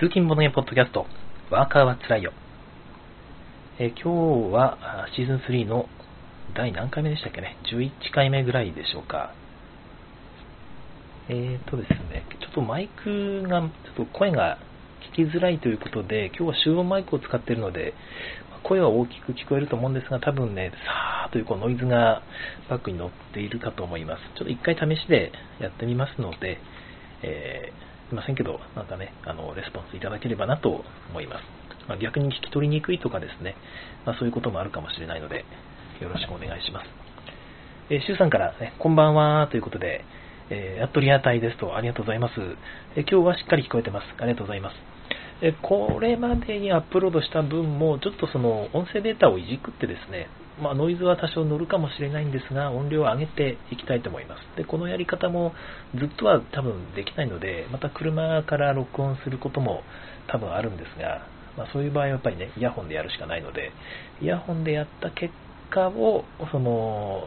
通勤ボドゲポッドキャスト、ワーカーはつらいよ。え今日はシーズン3の第何回目でしたっけね ?11 回目ぐらいでしょうか。えーとですね、ちょっとマイクが、ちょっと声が聞きづらいということで、今日は集音マイクを使っているので、声は大きく聞こえると思うんですが、多分ね、さーというこうノイズがバックに乗っているかと思います。ちょっと一回試しでやってみますので、えーいませんけど、なんかね、あの、レスポンスいただければなと思います。まあ逆に聞き取りにくいとかですね、まあ、そういうこともあるかもしれないので、よろしくお願いします。えー、シュウさんからね、こんばんはということで、えーやっとリアタイですと、ありがとうございます。えー今日はしっかり聞こえてます。ありがとうございます。えーこれまでにアップロードした分も、ちょっとその音声データをいじくってですね、まあ、ノイズは多少乗るかもしれないんですが、音量を上げていきたいと思います。で、このやり方もずっとは多分できないので、また車から録音することも多分あるんですが、まあ、そういう場合はやっぱりね、イヤホンでやるしかないので、イヤホンでやった結果を、その、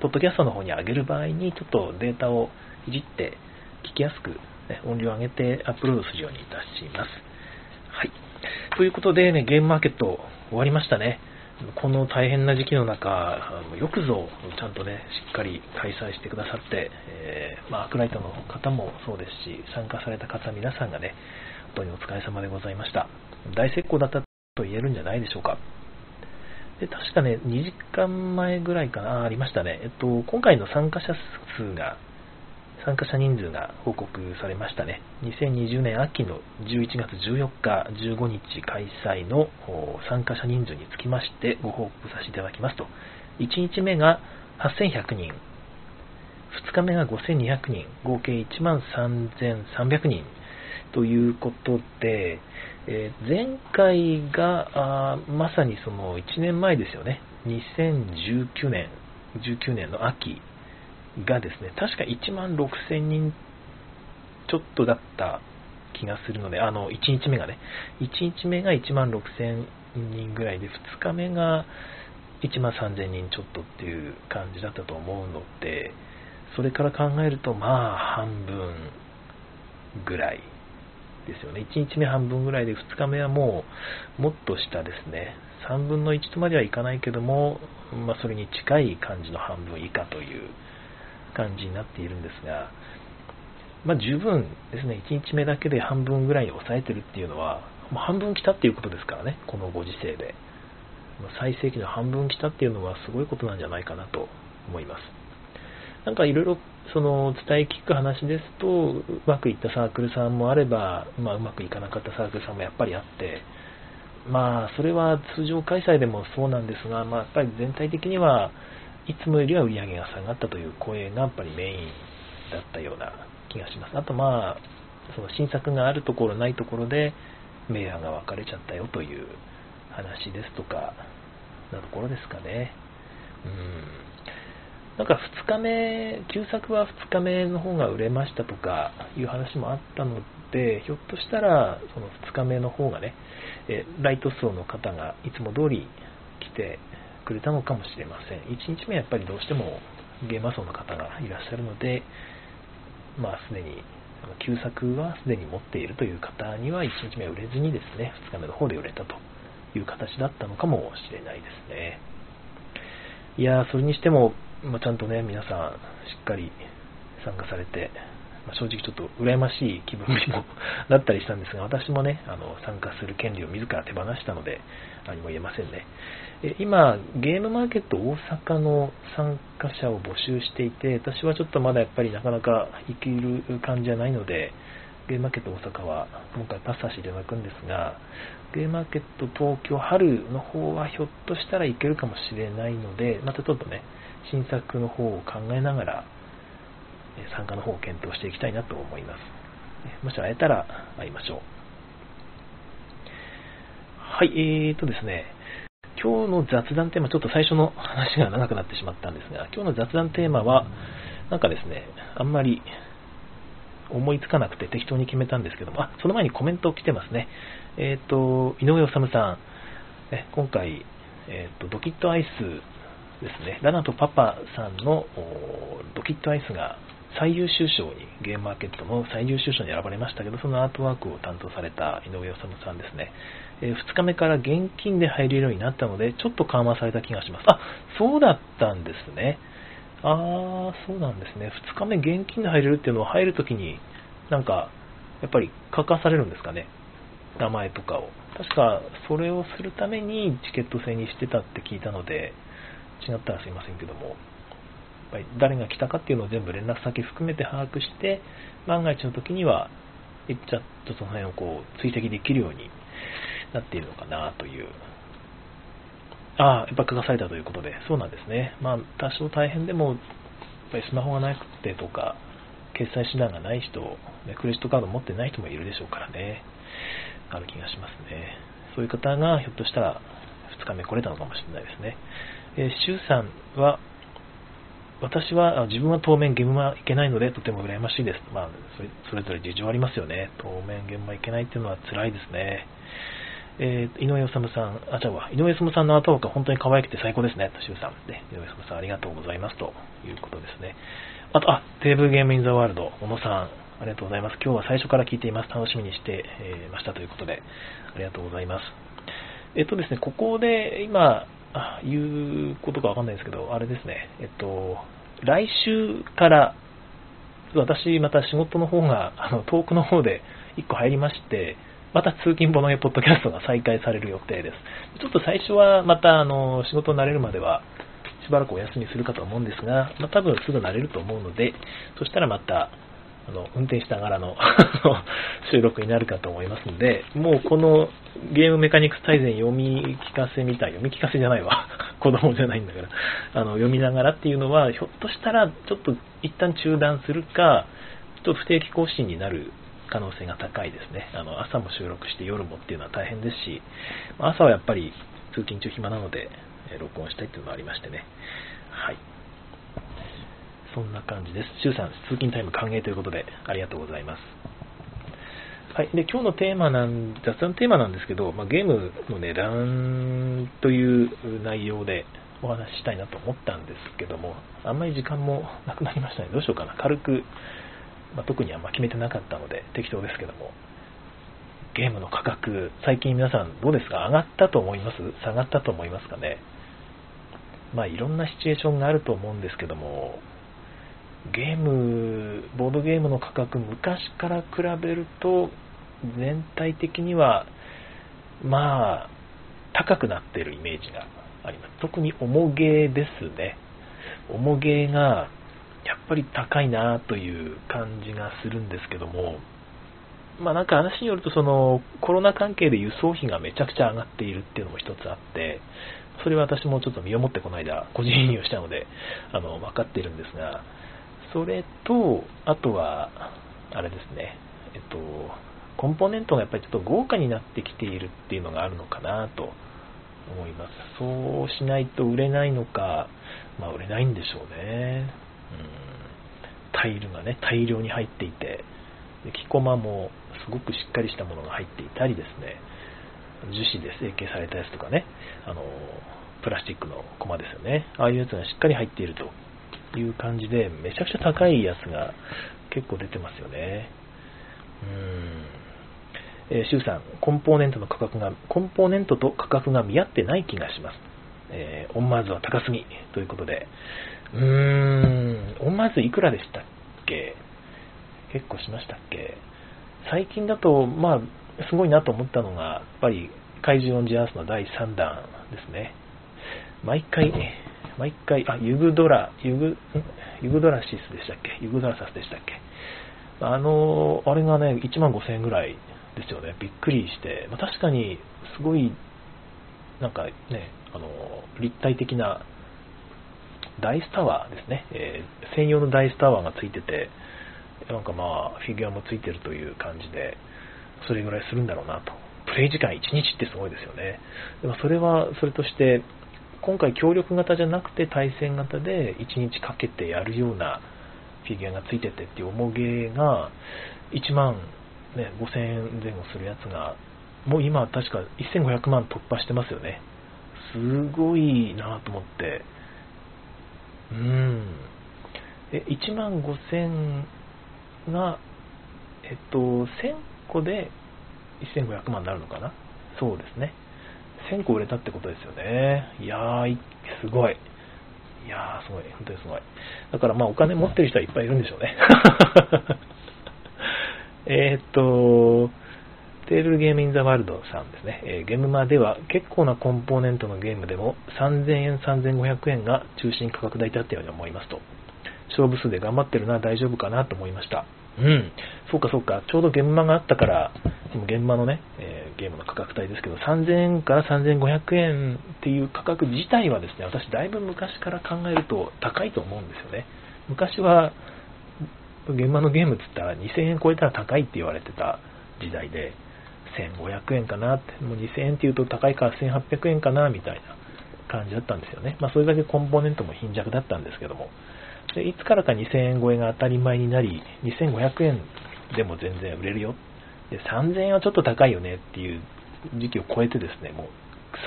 ポッドキャストの方に上げる場合に、ちょっとデータをいじって聞きやすく、ね、音量を上げてアップロードするようにいたします。はい。ということでね、ゲームマーケット終わりましたね。この大変な時期の中、よくぞちゃんとね、しっかり開催してくださって、えーまあ、アークライトの方もそうですし、参加された方皆さんがね、本当にお疲れ様でございました。大成功だったと言えるんじゃないでしょうか。で確かね、2時間前ぐらいかな、ありましたね。えっと、今回の参加者数が、参加者人数が報告されましたね。2020年秋の11月14日、15日開催の参加者人数につきましてご報告させていただきますと、1日目が8100人、2日目が5200人、合計1万3300人。ということで、えー前回があまさにその1年前ですよね、2019年、19年の秋。がですね、確か1万6000人ちょっとだった気がするので、あの、1日目がね、1日目が1万6000人ぐらいで、2日目が1万3000人ちょっとっていう感じだったと思うので、それから考えると、まあ、半分ぐらいですよね。1日目半分ぐらいで、2日目はもう、もっと下ですね。3分の1とまではいかないけども、まあ、それに近い感じの半分以下という感じになっているんですが、まあ、十分ですね、1日目だけで半分ぐらいに抑えてるっていうのは、もう半分来たっていうことですからね、このご時世で。最盛期の半分来たっていうのはすごいことなんじゃないかなと思います。なんかいろいろその伝え聞く話ですと、うまくいったサークルさんもあれば、まあ、うまくいかなかったサークルさんもやっぱりあって、まあ、それは通常開催でもそうなんですが、まあ、やっぱり全体的にはいつもよりは売り上げが下がったという声がやっぱりメインだったような気がします。あとまあ、その新作があるところないところで明暗が分かれちゃったよという話ですとか、なところですかね。うん。なんか2日目、旧作は2日目の方が売れましたとかいう話もあったので、ひょっとしたらその2日目の方がね、えライト層の方がいつも通り来てくれたのかもしれません。1日目はやっぱりどうしてもゲーマー層の方がいらっしゃるので、まあすでに、あの旧作はすでに持っているという方には1日目は売れずにですね、2日目の方で売れたという形だったのかもしれないですね。いやー、それにしても、まあ、ちゃんとね、皆さん、しっかり参加されて、まあ正直ちょっと羨ましい気分にも なったりしたんですが、私もね、あの参加する権利を自ら手放したので、何も言えませんね。え今、ゲームマーケット大阪の参加者を募集していて、私はちょっとまだやっぱりなかなか行ける感じじゃないので、ゲームマーケット大阪は今回パスさせていただくんですが、ゲームマーケット東京春の方はひょっとしたらいけるかもしれないので、またちょっとね、新作の方を考えながら、参加の方を検討していきたいなと思います。もし会えたら会いましょう。はい、えーとですね、今日の雑談テーマ、ちょっと最初の話が長くなってしまったんですが、今日の雑談テーマは、なんかですね、あんまり思いつかなくて適当に決めたんですけども、あ、その前にコメント来てますね。えっ、と、井上治さん、ね今回、えっ、と、ドキットアイスですね、ラナとパパさんのドキットアイスが最優秀賞に、ゲームマーケットの最優秀賞に選ばれましたけど、そのアートワークを担当された井上治さんですね。え2日目から現金で入れるようになったので、ちょっと緩和された気がします。あ、そうだったんですね。あー、そうなんですね。2日目現金で入れるっていうのは入るときに、なんか、やっぱり書かされるんですかね。名前とかを。確か、それをするためにチケット制にしてたって聞いたので、違ったらすいませんけども、ぱり誰が来たかっていうのを全部連絡先含めて把握して、万が一の時には、ちゃっとその辺をこう追跡できるようになっているのかなという。ああ、やっぱ書かされたということで、そうなんですね。まあ、多少大変でも、やっぱりスマホがなくてとか、決済手段がない人、クレジットカード持ってない人もいるでしょうからね。ある気がしますね。そういう方がひょっとしたら2日目来れたのかもしれないですね。えー、シュウさんは、私は自分は当面ゲームは行けないのでとても羨ましいです。まあ、それぞれ事情ありますよね。当面ゲームは行けないっていうのは辛いですね。えー、井上治さん、あ、ちゃうわ、井上治さんの頭が本当に可愛くて最高ですね、としゅうさん。で、井上治さんありがとうございますということですね。あと、あ、テーブルゲームインザワールド、小野さん、ありがとうございます。今日は最初から聞いています。楽しみにして、え、ましたということで、ありがとうございます。えっとですね、ここで今、あ言うことかわかんないですけど、あれですね、えっと、来週から私、また仕事の方が、あの、遠くの方で1個入りまして、また通勤ボのポッドキャストが再開される予定です。ちょっと最初はまた、あの、仕事に慣れるまでは、しばらくお休みするかと思うんですが、まあ、多分すぐ慣れると思うので、そしたらまた、あの、運転しながらの 収録になるかと思いますので、もうこのゲームメカニクス大全読み聞かせみたい、読み聞かせじゃないわ。子供じゃないんだから。あの、読みながらっていうのは、ひょっとしたらちょっと一旦中断するか、ちょっと不定期更新になる可能性が高いですね。あの、朝も収録して夜もっていうのは大変ですし、朝はやっぱり通勤中暇なので、録音したいっていうのもありましてね。はい。そんな感じです。周さん、通勤タイム歓迎ということで、ありがとうございます。はい。で、今日のテーマなん、雑談テーマなんですけど、まあ、ゲームの値段という内容でお話ししたいなと思ったんですけども、あんまり時間もなくなりましたね。どうしようかな。軽く、まあ、特にあんま決めてなかったので、適当ですけども、ゲームの価格、最近皆さんどうですか？上がったと思います？下がったと思いますかね？まあいろんなシチュエーションがあると思うんですけども、ゲーム、ボードゲームの価格、昔から比べると、全体的には、まあ、高くなっているイメージがあります。特に重ゲーですね。重ゲーが、やっぱり高いなという感じがするんですけども、まあなんか話によると、その、コロナ関係で輸送費がめちゃくちゃ上がっているっていうのも一つあって、それは私もちょっと身をもってこの間、個人輸入したので、あの、分かっているんですが、それと、あとは、あれですね、えっと、コンポーネントがやっぱりちょっと豪華になってきているっていうのがあるのかなと思います。そうしないと売れないのか、まあ売れないんでしょうね。うん、タイルがね、大量に入っていて、木駒もすごくしっかりしたものが入っていたりですね、樹脂で成形されたやつとかね、あの、プラスチックの駒ですよね。ああいうやつがしっかり入っているという感じで、めちゃくちゃ高いやつが結構出てますよね。うん。えー、シュウさん、コンポーネントの価格が、コンポーネントと価格が見合ってない気がします。えー、 On Mars は高すぎということで、うーん、 On Mars いくらでしたっけ？結構しましたっけ？最近だと、まあ、すごいなと思ったのが、やっぱり怪獣オンジアースの第3弾ですね。毎回、ね毎回、あ、ユグドラ、ユグ、ユグドラシスでしたっけ？ユグドラサスでしたっけ？あの、あれがね、1万5000円ぐらいですよね。びっくりして。まあ、確かに、すごい、なんかね、あの、立体的なダイスタワーですね。えー、専用のダイスタワーがついてて、なんかまあ、フィギュアもついてるという感じで、それぐらいするんだろうなと。プレイ時間1日ってすごいですよね。でもそれは、それとして、今回協力型じゃなくて対戦型で1日かけてやるようなフィギュアがついててっていう重げが1万、ね、5000円前後するやつがもう今確か1500万突破してますよね。すごいなと思って。うん。え、1万5000が、えっと、1000個で1500万になるのかな？そうですね。1000個売れたってことですよね。いやー、すごい。いやー、すごい。本当にすごい。だからまあお金持ってる人はいっぱいいるんでしょうね。えっと、テールゲームインザワールドさんですね。えー、ゲームマでは結構なコンポーネントのゲームでも3000円、3500円が中心価格帯だったように思いますと。勝負数で頑張ってるな、大丈夫かなと思いました。うん、そうかそうか、ちょうど現場があったから、現場のね、えー、ゲームの価格帯ですけど、3000円から3500円っていう価格自体はですね、私だいぶ昔から考えると高いと思うんですよね。昔は、現場のゲームって言ったら2000円超えたら高いって言われてた時代で、1500円かなって、もう2000円って言うと高いから1800円かなみたいな感じだったんですよね。まあそれだけコンポーネントも貧弱だったんですけども、でいつからか2000円超えが当たり前になり、2500円でも全然売れるよ。で、3000円はちょっと高いよねっていう時期を超えてですね、もう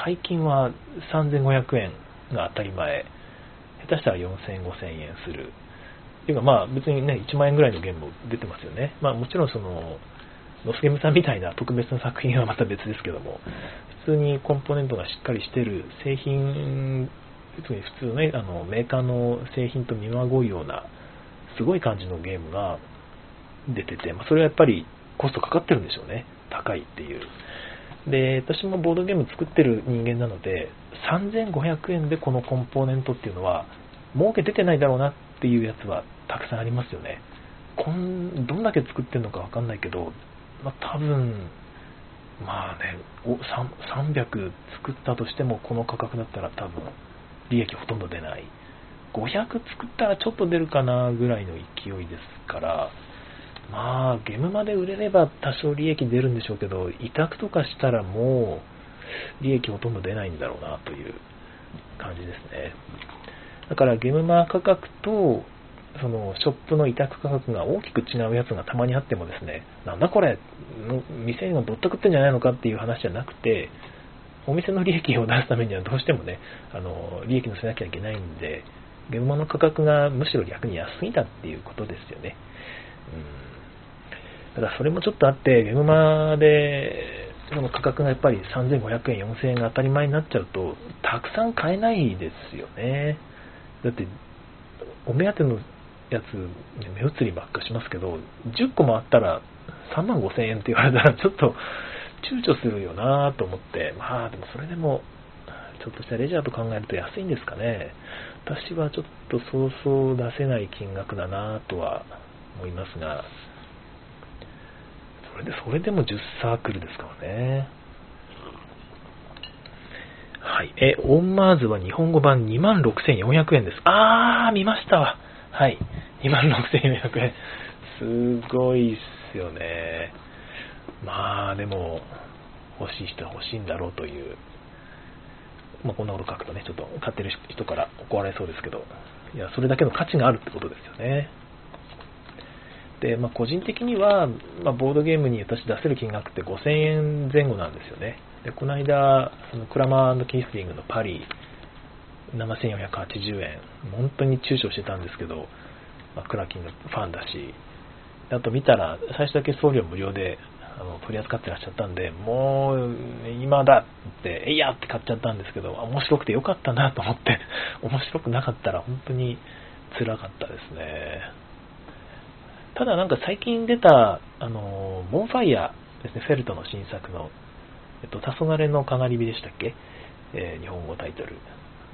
最近は3500円が当たり前。下手したら4000、5000円する。っていうかまあ別にね、1万円ぐらいのゲームも出てますよね。まあもちろんその、ノスゲムさんみたいな特別な作品はまた別ですけども、普通にコンポーネントがしっかりしてる製品特に普通ね、あのメーカーの製品と見まごうような、すごい感じのゲームが出てて、まあ、それはやっぱりコストかかってるんでしょうね。高いっていう。で、私もボードゲーム作ってる人間なので、3500円でこのコンポーネントっていうのは、儲け出てないだろうなっていうやつはたくさんありますよね。こんどんだけ作ってるのかわかんないけど、まあ、多分、まあね、300作ったとしてもこの価格だったら多分利益ほとんど出ない。500作ったらちょっと出るかなぐらいの勢いですから、まあ、ゲームまで売れれば多少利益出るんでしょうけど、委託とかしたらもう利益ほとんど出ないんだろうなという感じですね。だからゲームマー価格と、そのショップの委託価格が大きく違うやつがたまにあってもですね、なんだこれ、店がぼったくってんじゃないのかっていう話じゃなくて、お店の利益を出すためにはどうしてもね、あの、利益のせなきゃいけないんで、現場の価格がむしろ逆に安いだっていうことですよね。うん。ただそれもちょっとあって、ゲームマで、その価格がやっぱり3500円、4000円が当たり前になっちゃうと、たくさん買えないですよね。だって、お目当てのやつ、目移りばっかしますけど、10個もあったら3万5000円って言われたら、ちょっと、躊躇するよなと思って、まあでもそれでも、ちょっとしたレジャーと考えると安いんですかね。私はちょっとそうそう出せない金額だなとは思いますが、それで、それでも10サークルですからね。はい。え、オンマーズは日本語版26,400円です。あー、見ましたわ。はい。26,400円。すごいっすよね。まあでも、欲しい人は欲しいんだろうという、まあ、こんなこと書くとね、ちょっと買ってる人から怒られそうですけど、いや、それだけの価値があるってことですよね。で、まあ、個人的には、まあ、ボードゲームに私出せる金額って5000円前後なんですよね。で、この間、そのクラマーキースリングのパリ、7480円、本当に躊躇してたんですけど、まあ、クラキンのファンだし、あと見たら、最初だけ送料無料であの取り扱ってらっしゃったんで、もう今だって、えいやって買っちゃったんですけど、面白くてよかったなと思って、面白くなかったら本当に辛かったですね。ただなんか最近出た、あの、ボンファイヤーですね、フェルトの新作の、えっと、黄昏のかがり火でしたっけ？えー、日本語タイトル。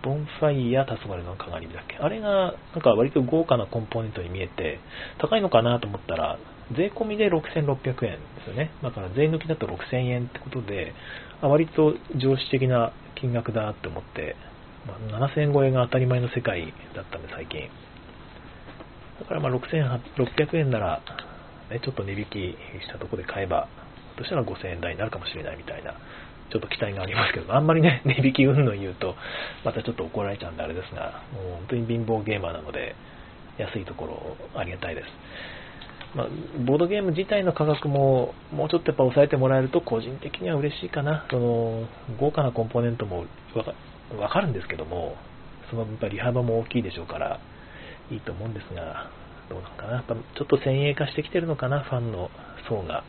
ボンファイヤー黄昏のかがり火だっけ？あれが、なんか割と豪華なコンポーネントに見えて、高いのかなと思ったら、税込みで6600円ですよね。だから税抜きだと6000円ってことで、あ割と常識的な金額だって思って、まあ、7000円超えが当たり前の世界だったんで最近。だからまあ6600円なら、ね、ちょっと値引きしたところで買えば、としたら5000円台になるかもしれないみたいな、ちょっと期待がありますけど、あんまりね、値引きうんの言うと、またちょっと怒られちゃうんであれですが、もう本当に貧乏ゲーマーなので、安いところありがたいです。まあ、ボードゲーム自体の価格ももうちょっとやっぱ抑えてもらえると個人的には嬉しいかな。その豪華なコンポーネントもわかるんですけども、そのやっぱ利幅も大きいでしょうから、いいと思うんですが、どうなのかな。やっぱちょっと先鋭化してきてるのかな、ファンの層が。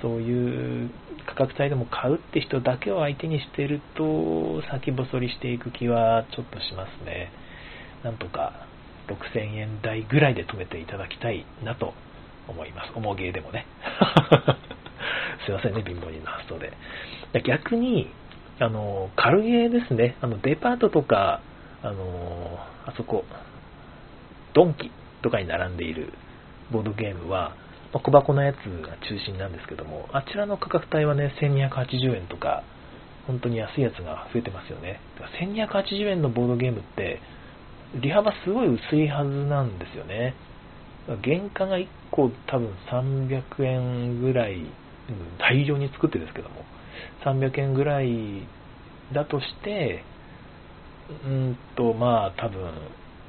そういう価格帯でも買うって人だけを相手にしてると、先細りしていく気はちょっとしますね。なんとか6000円台ぐらいで止めていただきたいなと思います。重ゲーでもね。すいませんね、貧乏人の発想で。逆に、あの、軽ゲーですね。あの、デパートとか、あの、あそこ、ドンキとかに並んでいるボードゲームは、ま小箱のやつが中心なんですけども、あちらの価格帯はね、1280円とか、本当に安いやつが増えてますよね。1280円のボードゲームって、利幅すごい薄いはずなんですよね。原価が1個多分300円ぐらい、大量に作ってですけども、300円ぐらいだとして、うんと、まあ多分、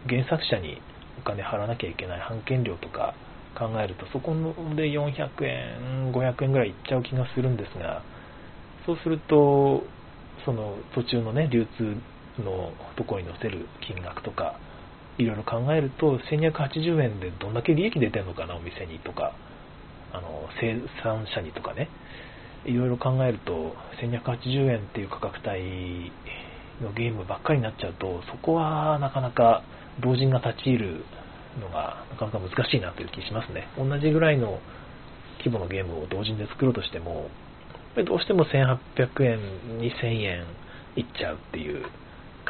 原作者にお金払わなきゃいけない版権料とか考えると、そこで400円、500円ぐらいいっちゃう気がするんですが、そうすると、その途中のね、流通のところに載せる金額とか、いろいろ考えると、1280円でどんだけ利益出てるのかな、お店にとか、あの生産者にとかね、いろいろ考えると、1280円っていう価格帯のゲームばっかりになっちゃうと、そこはなかなか同人が立ち入るのがなかなか難しいなという気しますね。同じぐらいの規模のゲームを同人で作ろうとしても、どうしても1800円、2000円いっちゃうっていう。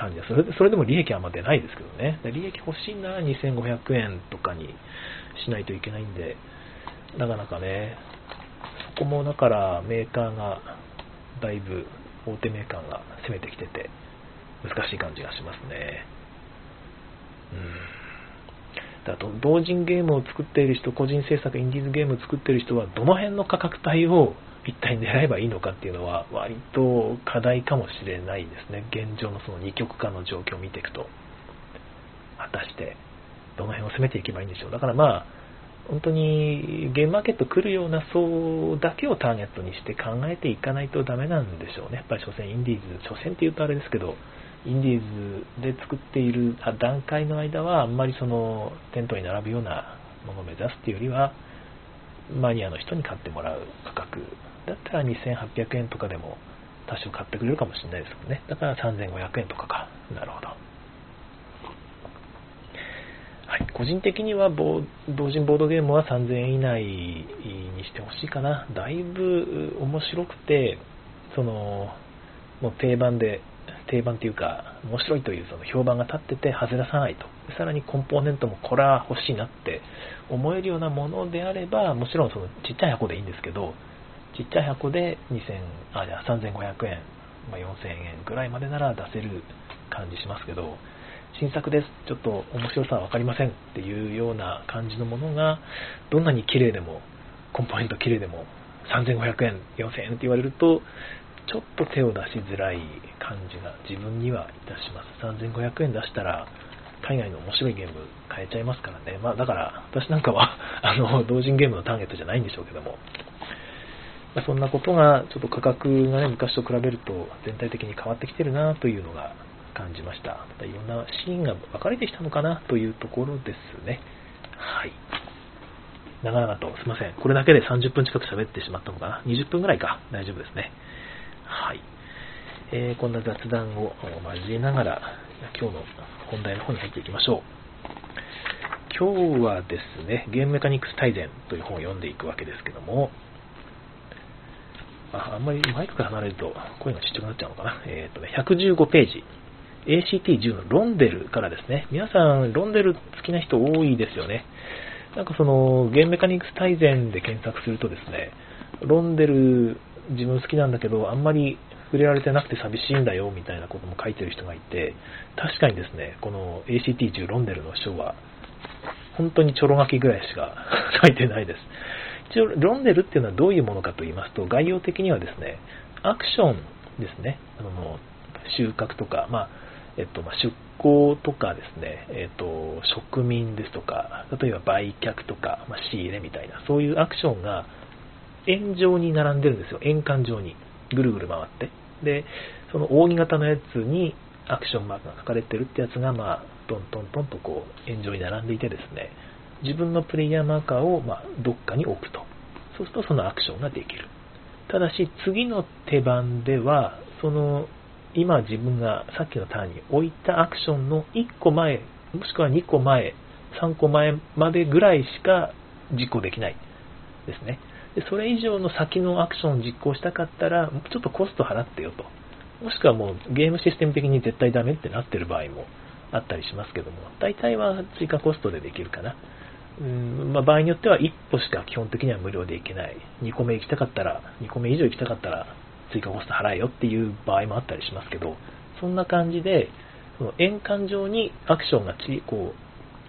感じでそれそれでも利益はあんま出ないですけどね。利益欲しいなら2500円とかにしないといけないんで、なかなかね、そこもだからメーカーがだいぶ大手メーカーが攻めてきてて難しい感じがしますね。うん。だと同人ゲームを作っている人、個人制作、インディーズゲームを作っている人はどの辺の価格帯を一体狙えばいいのかっていうのは割と課題かもしれないですね。現状のその二極化の状況を見ていくと。果たしてどの辺を攻めていけばいいんでしょう。だからまあ、本当にゲームマーケット来るような層だけをターゲットにして考えていかないとダメなんでしょうね。やっぱり所詮インディーズ、所詮って言うとあれですけど、インディーズで作っている段階の間はあんまりそのテントに並ぶようなものを目指すっていうよりは、マニアの人に買ってもらう価格だったら2800円とかでも多少買ってくれるかもしれないですもんね。だから3500円とかか。なるほど。はい、個人的には同人ボードゲームは3000円以内にしてほしいかな。だいぶ面白くて、その、もう定番で、定番っていうか、面白いというその評判が立ってて外らさないと。さらにコンポーネントもこれは欲しいなって思えるようなものであれば、もちろんそのちっちゃい箱でいいんですけど、ちっちゃい箱で2000、あ、じゃあ3500円、まあ、4000円ぐらいまでなら出せる感じしますけど、新作です、ちょっと面白さは分かりませんっていうような感じのものが、どんなに綺麗でも、コンポーネント綺麗でも、3500円、4000円って言われると、ちょっと手を出しづらい感じが自分にはいたします。3500円出したら、海外の面白いゲーム買えちゃいますからね。まあだから、私なんかは、あの、同人ゲームのターゲットじゃないんでしょうけども、まそんなことが、ちょっと価格がね、昔と比べると全体的に変わってきてるなというのが感じました。またいろんなシーンが分かれてきたのかなというところですね。はい。長々と、すいません。これだけで30分近く喋ってしまったのかな。20分ぐらいか。大丈夫ですね。はい。えー、こんな雑談を交えながら、今日の本題の方に入っていきましょう。今日はですね、ゲームメカニクス大全という本を読んでいくわけですけども、ああんまりマイクから離れると声がちっちゃくなっちゃうのかな。えっ、ー、とね、115ページ。ACT10 のロンデルからですね。皆さん、ロンデル好きな人多いですよね。なんかその、ゲームメカニクス大全で検索するとですね、ロンデル自分好きなんだけど、あんまり触れられてなくて寂しいんだよ、みたいなことも書いてる人がいて、確かにですね、この ACT10 ロンデルの章は、本当にちょろ書きぐらいしか 書いてないです。一応、ロンデルっていうのはどういうものかと言いますと、概要的にはですね、アクションですね、あの収穫とか、まあえっと、出向とかですね、えっと、植民ですとか、例えば売却とか、まあ、仕入れみたいな、そういうアクションが円状に並んでるんですよ、円環状に、ぐるぐる回って。で、その扇形のやつにアクションマークが書かれてるってやつが、まあ、トントントンとこう、円状に並んでいてですね、自分のプレイヤーマーカーを、ま、どっかに置くと。そうするとそのアクションができる。ただし、次の手番では、その、今自分がさっきのターンに置いたアクションの1個前、もしくは2個前、3個前までぐらいしか実行できないですね。でそれ以上の先のアクションを実行したかったら、ちょっとコスト払ってよと。もしくはもうゲームシステム的に絶対ダメってなってる場合もあったりしますけども、大体は追加コストでできるかな。うんまあ、場合によっては1歩しか基本的には無料で行けない。2個目行きたかったら、2個目以上行きたかったら追加コスト払えよっていう場合もあったりしますけど、そんな感じで、その円環上にアクションがちこ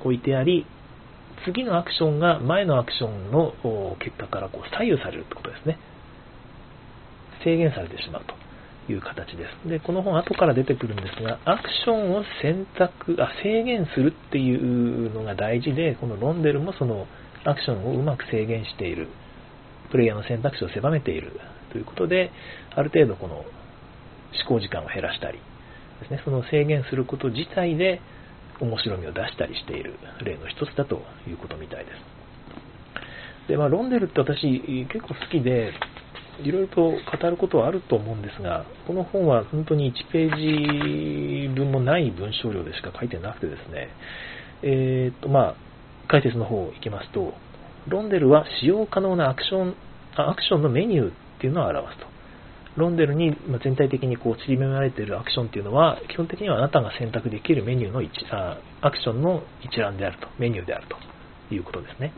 う置いてあり、次のアクションが前のアクションの結果からこう左右されるってことですね。制限されてしまうという形です。で、この本後から出てくるんですが、アクションを選択、あ、制限するっていうのが大事で、このロンデルもそのアクションをうまく制限している、プレイヤーの選択肢を狭めているということで、ある程度この思考時間を減らしたりですね、その制限すること自体で面白みを出したりしている例の一つだということみたいです。で、まあ、ロンデルって私結構好きで、いろいろと語ることはあると思うんですが、この本は本当に1ページ分もない文章量でしか書いてなくてですね、えー、っと、まあ、解説の方行きますと、ロンデルは使用可能なアクション、アクションのメニューっていうのを表すと。ロンデルに全体的にこう散りばめられているアクションっていうのは、基本的にはあなたが選択できるメニューの一あアクションの一覧であると、メニューであるということですね。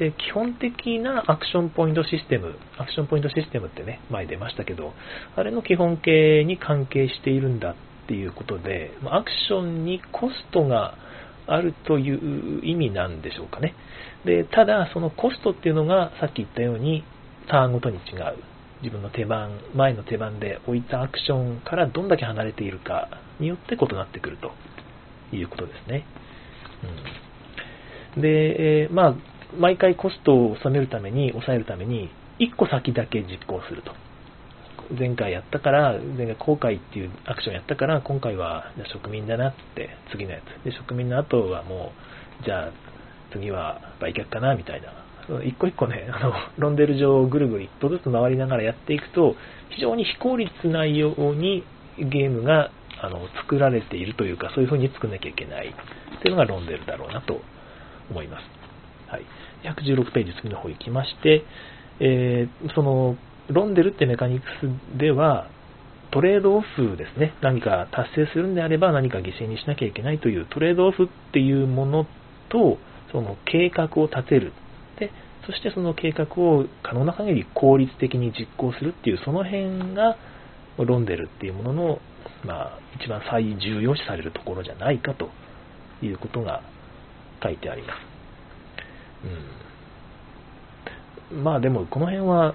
で、基本的なアクションポイントシステム、アクションポイントシステムってね、前出ましたけど、あれの基本形に関係しているんだっていうことで、アクションにコストがあるという意味なんでしょうかね。で、ただ、そのコストっていうのが、さっき言ったように、ターンごとに違う。自分の手番、前の手番で置いたアクションからどんだけ離れているかによって異なってくるということですね。うん、で、え、まあ、毎回コストを収めるために、抑えるために、1個先だけ実行すると。前回やったから、前回後悔っていうアクションやったから、今回は植民だなって、次のやつ。で、植民の後はもう、じゃあ次は売却かなみたいな。一個一個ね、あの、ロンデル上をぐるぐる一歩ずつ回りながらやっていくと、非常に非効率なようにゲームがあの作られているというか、そういう風に作んなきゃいけないっていうのがロンデルだろうなと思います。はい。116ページ次の方行きまして、えー、その、ロンデルってメカニクスでは、トレードオフですね。何か達成するんであれば何か犠牲にしなきゃいけないというトレードオフっていうものと、その計画を立てる。で、そしてその計画を可能な限り効率的に実行するっていう、その辺がロンデルっていうものの、まあ、一番最重要視されるところじゃないかということが書いてあります。うん、まあでも、この辺は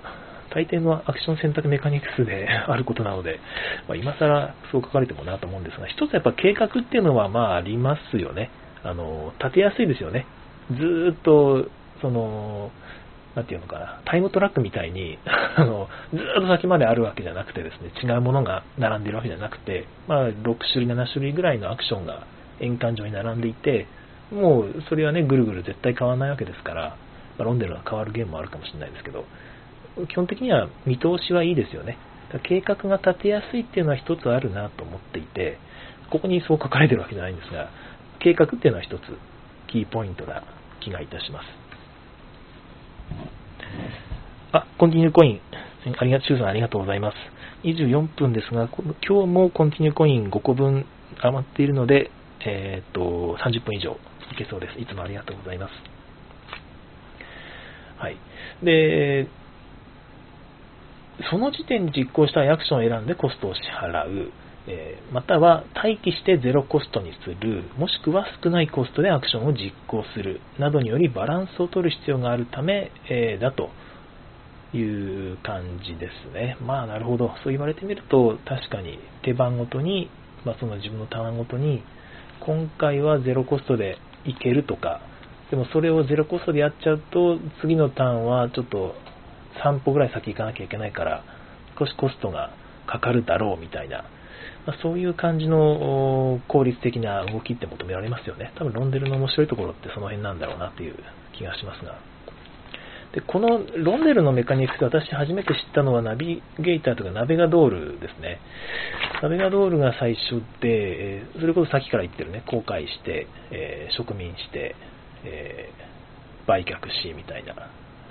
大抵のアクション選択メカニクスで あることなので、まあ、今更そう書かれてもなと思うんですが、一つやっぱ計画っていうのはまあありますよね。あの、立てやすいですよね。ずっと、その、なんていうのかな、タイムトラックみたいに、あの、ずっと先まであるわけじゃなくてですね、違うものが並んでるわけじゃなくて、まあ、6種類、7種類ぐらいのアクションが円環上に並んでいて、もう、それはね、ぐるぐる絶対変わらないわけですから、まあ、ロンデルが変わるゲームもあるかもしれないですけど、基本的には見通しはいいですよね。計画が立てやすいっていうのは一つあるなと思っていて、ここにそう書かれてるわけじゃないんですが、計画っていうのは一つキーポイントな気がいたします。あ、コンティニューコイン。ありが、シューさんありがとうございます。24分ですが、今日もコンティニューコイン5個分余っているので、えっ、と、30分以上いけそうです。いつもありがとうございます。はい。で、その時点に実行したいアクションを選んでコストを支払う。えまたは待機してゼロコストにする、もしくは少ないコストでアクションを実行するなどによりバランスを取る必要があるため、えー、だという感じですね。まあなるほど。そう言われてみると確かに手番ごとに、まあ、その自分のターンごとに今回はゼロコストでいけるとか、でもそれをゼロコストでやっちゃうと次のターンはちょっと3歩ぐらい先行かなきゃいけないから少しコストがかかるだろうみたいなまあ、そういう感じの効率的な動きって求められますよね。多分ロンデルの面白いところってその辺なんだろうなっていう気がしますが。で、このロンデルのメカニクス私初めて知ったのはナビゲーターとかナベガドールですね。ナベガドールが最初で、えそれこそさっきから言ってるね、公開して、え、植民して、え、売却しみたいな、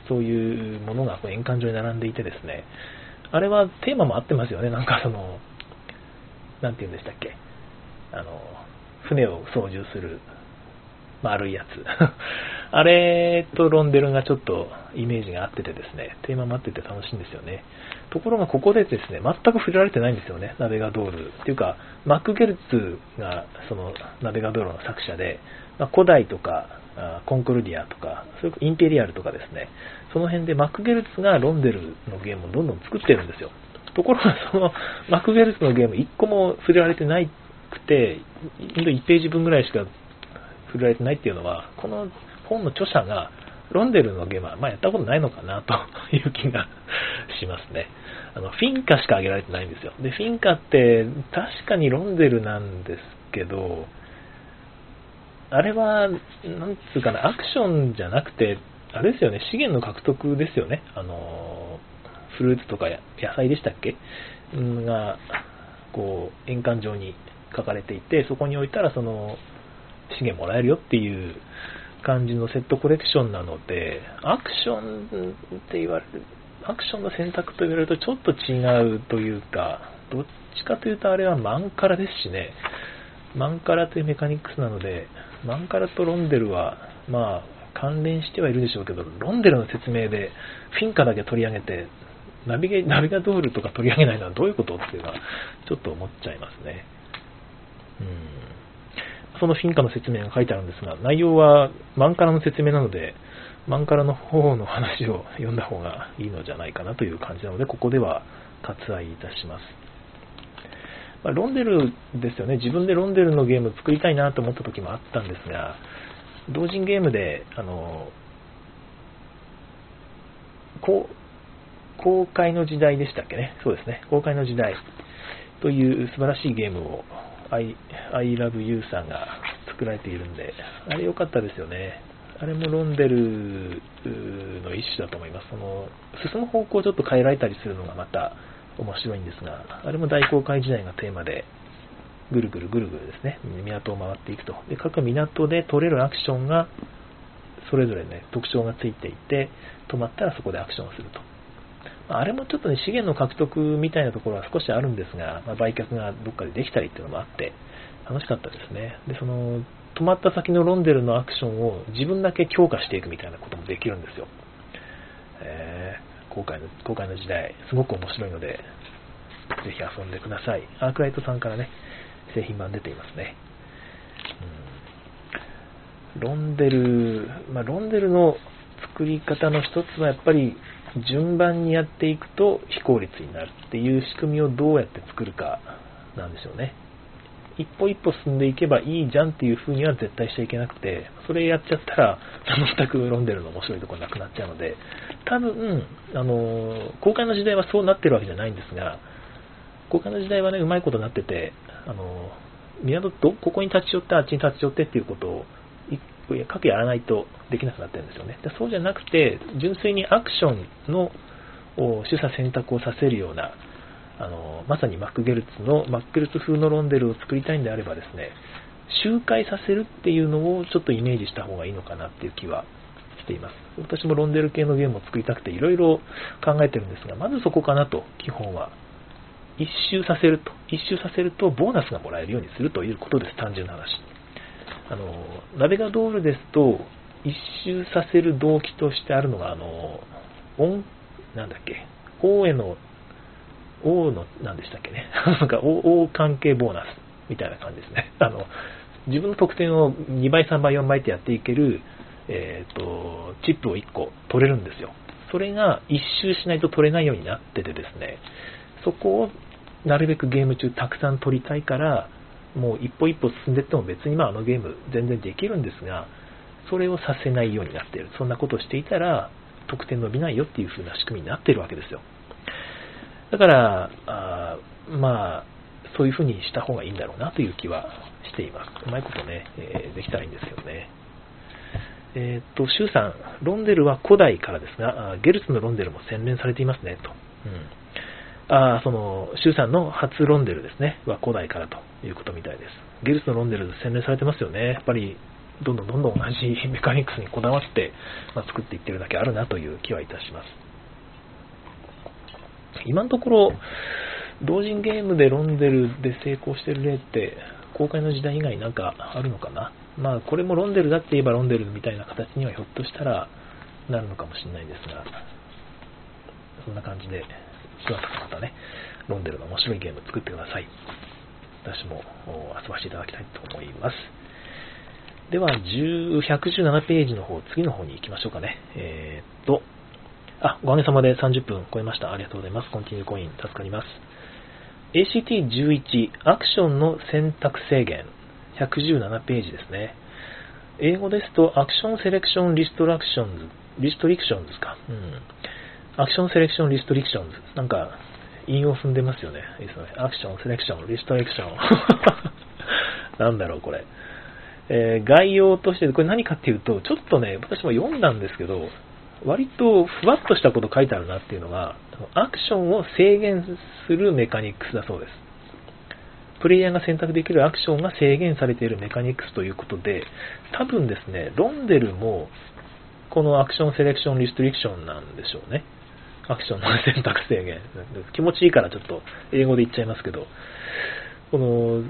そういうものがこう円環上に並んでいてですね、あれはテーマも合ってますよね。なんかその、なんて言うんでしたっけ。あの、船を操縦する丸いやつ。あれとロンデルがちょっとイメージが合っててですね、テーマも合ってて楽しいんですよね。ところがここでですね、全く触れられてないんですよね、ナベガドール。っていうか、マック・ゲルツがそのナベガドールの作者で、まあ、古代とか、コンクルディアとか、それインペリアルとかですね、その辺でマック・ゲルツがロンデルのゲームをどんどん作ってるんですよ。ところがそのマック・ゲルツのゲーム1個も触れられてないくて、1ページ分ぐらいしか触れられてないっていうのは、この本の著者がロンデルのゲームは、まあ、やったことないのかなと いう気がしますね。あの、フィンカしか挙げられてないんですよ。で、フィンカって確かにロンデルなんですけど、あれは、なんつうかな、アクションじゃなくて、あれですよね、資源の獲得ですよね。あの、フルーツとか野菜でしたっけ？が、こう、円環状に書かれていて、そこに置いたら、その、資源もらえるよっていう感じのセットコレクションなので、アクションって言われる、アクションの選択と言われるとちょっと違うというか、どっちかというとあれはマンカラですしね、マンカラというメカニクスなので、マンカラとロンデルは、まあ、関連してはいるでしょうけど、ロンデルの説明でフィンカだけ取り上げて、ナビゲナビガドールとか取り上げないのはどういうことっていうのは、ちょっと思っちゃいますね。うんそのフィンカの説明が書いてあるんですが、内容はマンカラの説明なので、マンカラの方の話を読んだ方がいいのじゃないかなという感じなので、ここでは割愛いたします。まあ、ロンデルですよね。自分でロンデルのゲームを作りたいなと思った時もあったんですが、同人ゲームで、あの、公開の時代でしたっけね。そうですね。公開の時代という素晴らしいゲームを I, I love you さんが作られているんで、あれ良かったですよね。あれもロンデルの一種だと思います。その進む方向をちょっと変えられたりするのがまた面白いんですが、あれも大航海時代がテーマで、ぐるぐるぐるぐるですね、港を回っていくと。で、各港で取れるアクションが、それぞれね、特徴がついていて、止まったらそこでアクションをすると。あれもちょっとね、資源の獲得みたいなところは少しあるんですが、まあ、売却がどっかでできたりっていうのもあって、楽しかったですね。で、その、止まった先のロンデルのアクションを自分だけ強化していくみたいなこともできるんですよ。えー、公開の、公開の時代、すごく面白いので、ぜひ遊んでください。アークライトさんからね、製品版出ていますね。うん、ロンデル、まあ、ロンデルの作り方の一つはやっぱり順番にやっていくと非効率になるっていう仕組みをどうやって作るかなんでしょうね。一歩一歩進んでいけばいいじゃんっていう風には絶対しちゃいけなくて、それやっちゃったら、全く論んでるの面白いところなくなっちゃうので、多分、あの、公開の時代はそうなってるわけじゃないんですが、公開の時代はね、うまいことなってて、あの、港ど、ここに立ち寄って、あっちに立ち寄ってっていうことを各やらないとできなくなってるんですよね。でそうじゃなくて、純粋にアクションの取捨選択をさせるような、あのまさにマックゲルツの、マックゲルツ風のロンデルを作りたいんであればですね、周回させるっていうのをちょっとイメージした方がいいのかなっていう気はしています。私もロンデル系のゲームを作りたくていろいろ考えてるんですが、まずそこかなと、基本は。一周させると。一周させるとボーナスがもらえるようにするということです、単純な話。あの、ナベガドールですと、一周させる動機としてあるのが、あの、音、なんだっけ、王への、王の、なんでしたっけね。なんか、王関係ボーナスみたいな感じですね。あの、自分の得点を2倍、3倍、4倍ってやっていける、えっ、ー、と、チップを1個取れるんですよ。それが一周しないと取れないようになっててですね、そこをなるべくゲーム中たくさん取りたいから、もう一歩一歩進んでいっても別にまああのゲーム全然できるんですが、それをさせないようになっている。そんなことをしていたら、得点伸びないよっていう風な仕組みになっているわけですよ。だから、あまあ、そういう風にした方がいいんだろうなという気はしています。うまいことね、えー、できたらいいんですよね。えっ、と、シュウさん、ロンデルは古代からですが、ゲルツのロンデルも洗練されていますね、と。うん。あその、シュウさんの初ロンデルですね、は古代からということみたいです。ゲルツのロンデル洗練されてますよね。やっぱり、どんどんどんどん同じメカニクスにこだわって、まあ、作っていってるだけあるなという気はいたします。今のところ、同人ゲームでロンデルで成功してる例って、公開の時代以外なんかあるのかな？まあ、これもロンデルだって言えばロンデルみたいな形にはひょっとしたらなるのかもしれないですが、そんな感じで、しばらくまたね、ロンデルの面白いゲーム作ってください。私も遊ばせていただきたいと思います。では、117ページの方、次の方に行きましょうかね。えー、っと、あ、おかげさまで30分超えました。ありがとうございます。コンティニューコイン、助かります。ACT11、アクションの選択制限、117ページですね。英語ですと、 Action Selection Restructions、Restrictions か。うん。 Action Selection Restrictions。なんか、韻を踏んでますよね。いいですね。 Action Selection Restriction。なんだろう、これ。えー、概要として、これ何かっていうと、ちょっとね、私も読んだんですけど、割とふわっとしたこと書いてあるなっていうのが、アクションを制限するメカニクスだそうです。プレイヤーが選択できるアクションが制限されているメカニクスということで、多分ですね、ロンデルも、このアクションセレクションリストリクションなんでしょうね。アクションの選択制限。気持ちいいからちょっと英語で言っちゃいますけど、この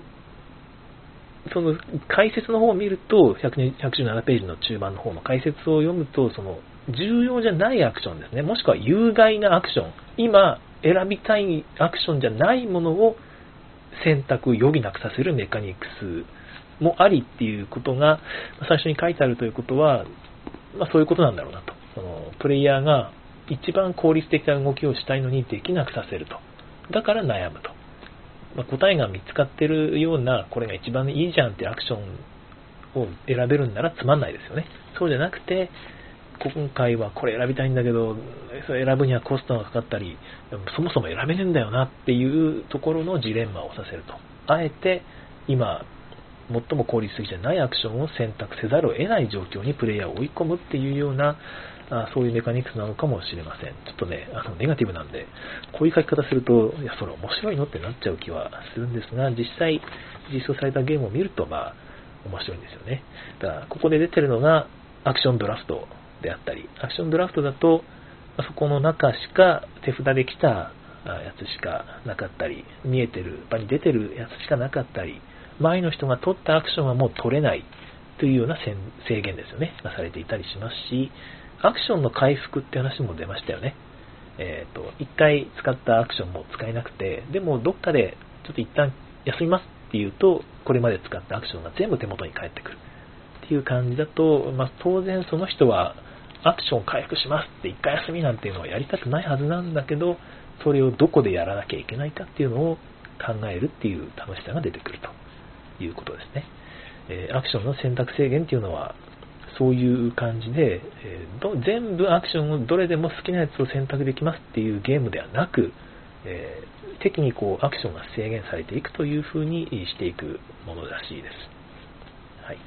その解説の方を見ると、117ページの中盤の方の解説を読むと、その重要じゃないアクションですね、もしくは有害なアクション、今選びたいアクションじゃないものを選択余儀なくさせるメカニクスもありっていうことが最初に書いてあるということは、まあ、そういうことなんだろうなと。そのプレイヤーが一番効率的な動きをしたいのにできなくさせると。だから悩むと。まあ、答えが見つかってるような、これが一番いいじゃんってアクションを選べるんならつまんないですよね。そうじゃなくて、今回はこれ選びたいんだけど、それ選ぶにはコストがかかったり、そもそも選べねえんだよなっていうところのジレンマをさせると。あえて、今、最も効率的じゃないアクションを選択せざるを得ない状況にプレイヤーを追い込むっていうようなあそういうメカニクスなのかもしれません。ちょっとね、あのネガティブなんで、こういう書き方すると、いや、それ面白いのってなっちゃう気はするんですが、実際、実装されたゲームを見ると、まあ、面白いんですよね。だから、ここで出てるのが、アクションドラフトであったり、アクションドラフトだと、そこの中しか手札できたやつしかなかったり、見えてる場に出てるやつしかなかったり、前の人が取ったアクションはもう取れないというような制限ですよね、がされていたりしますし、アクションの回復って話も出ましたよね。えっ、ー、と、一回使ったアクションも使えなくて、でもどっかでちょっと一旦休みますっていうと、これまで使ったアクションが全部手元に返ってくるっていう感じだと、まあ、当然その人はアクション回復しますって一回休みなんていうのはやりたくないはずなんだけど、それをどこでやらなきゃいけないかっていうのを考えるっていう楽しさが出てくるということですね。え、アクションの選択制限っていうのは、そういう感じで、えー、全部アクションをどれでも好きなやつを選択できますっていうゲームではなく、えー、適にこうアクションが制限されていくという風にしていくものらしいです。はい。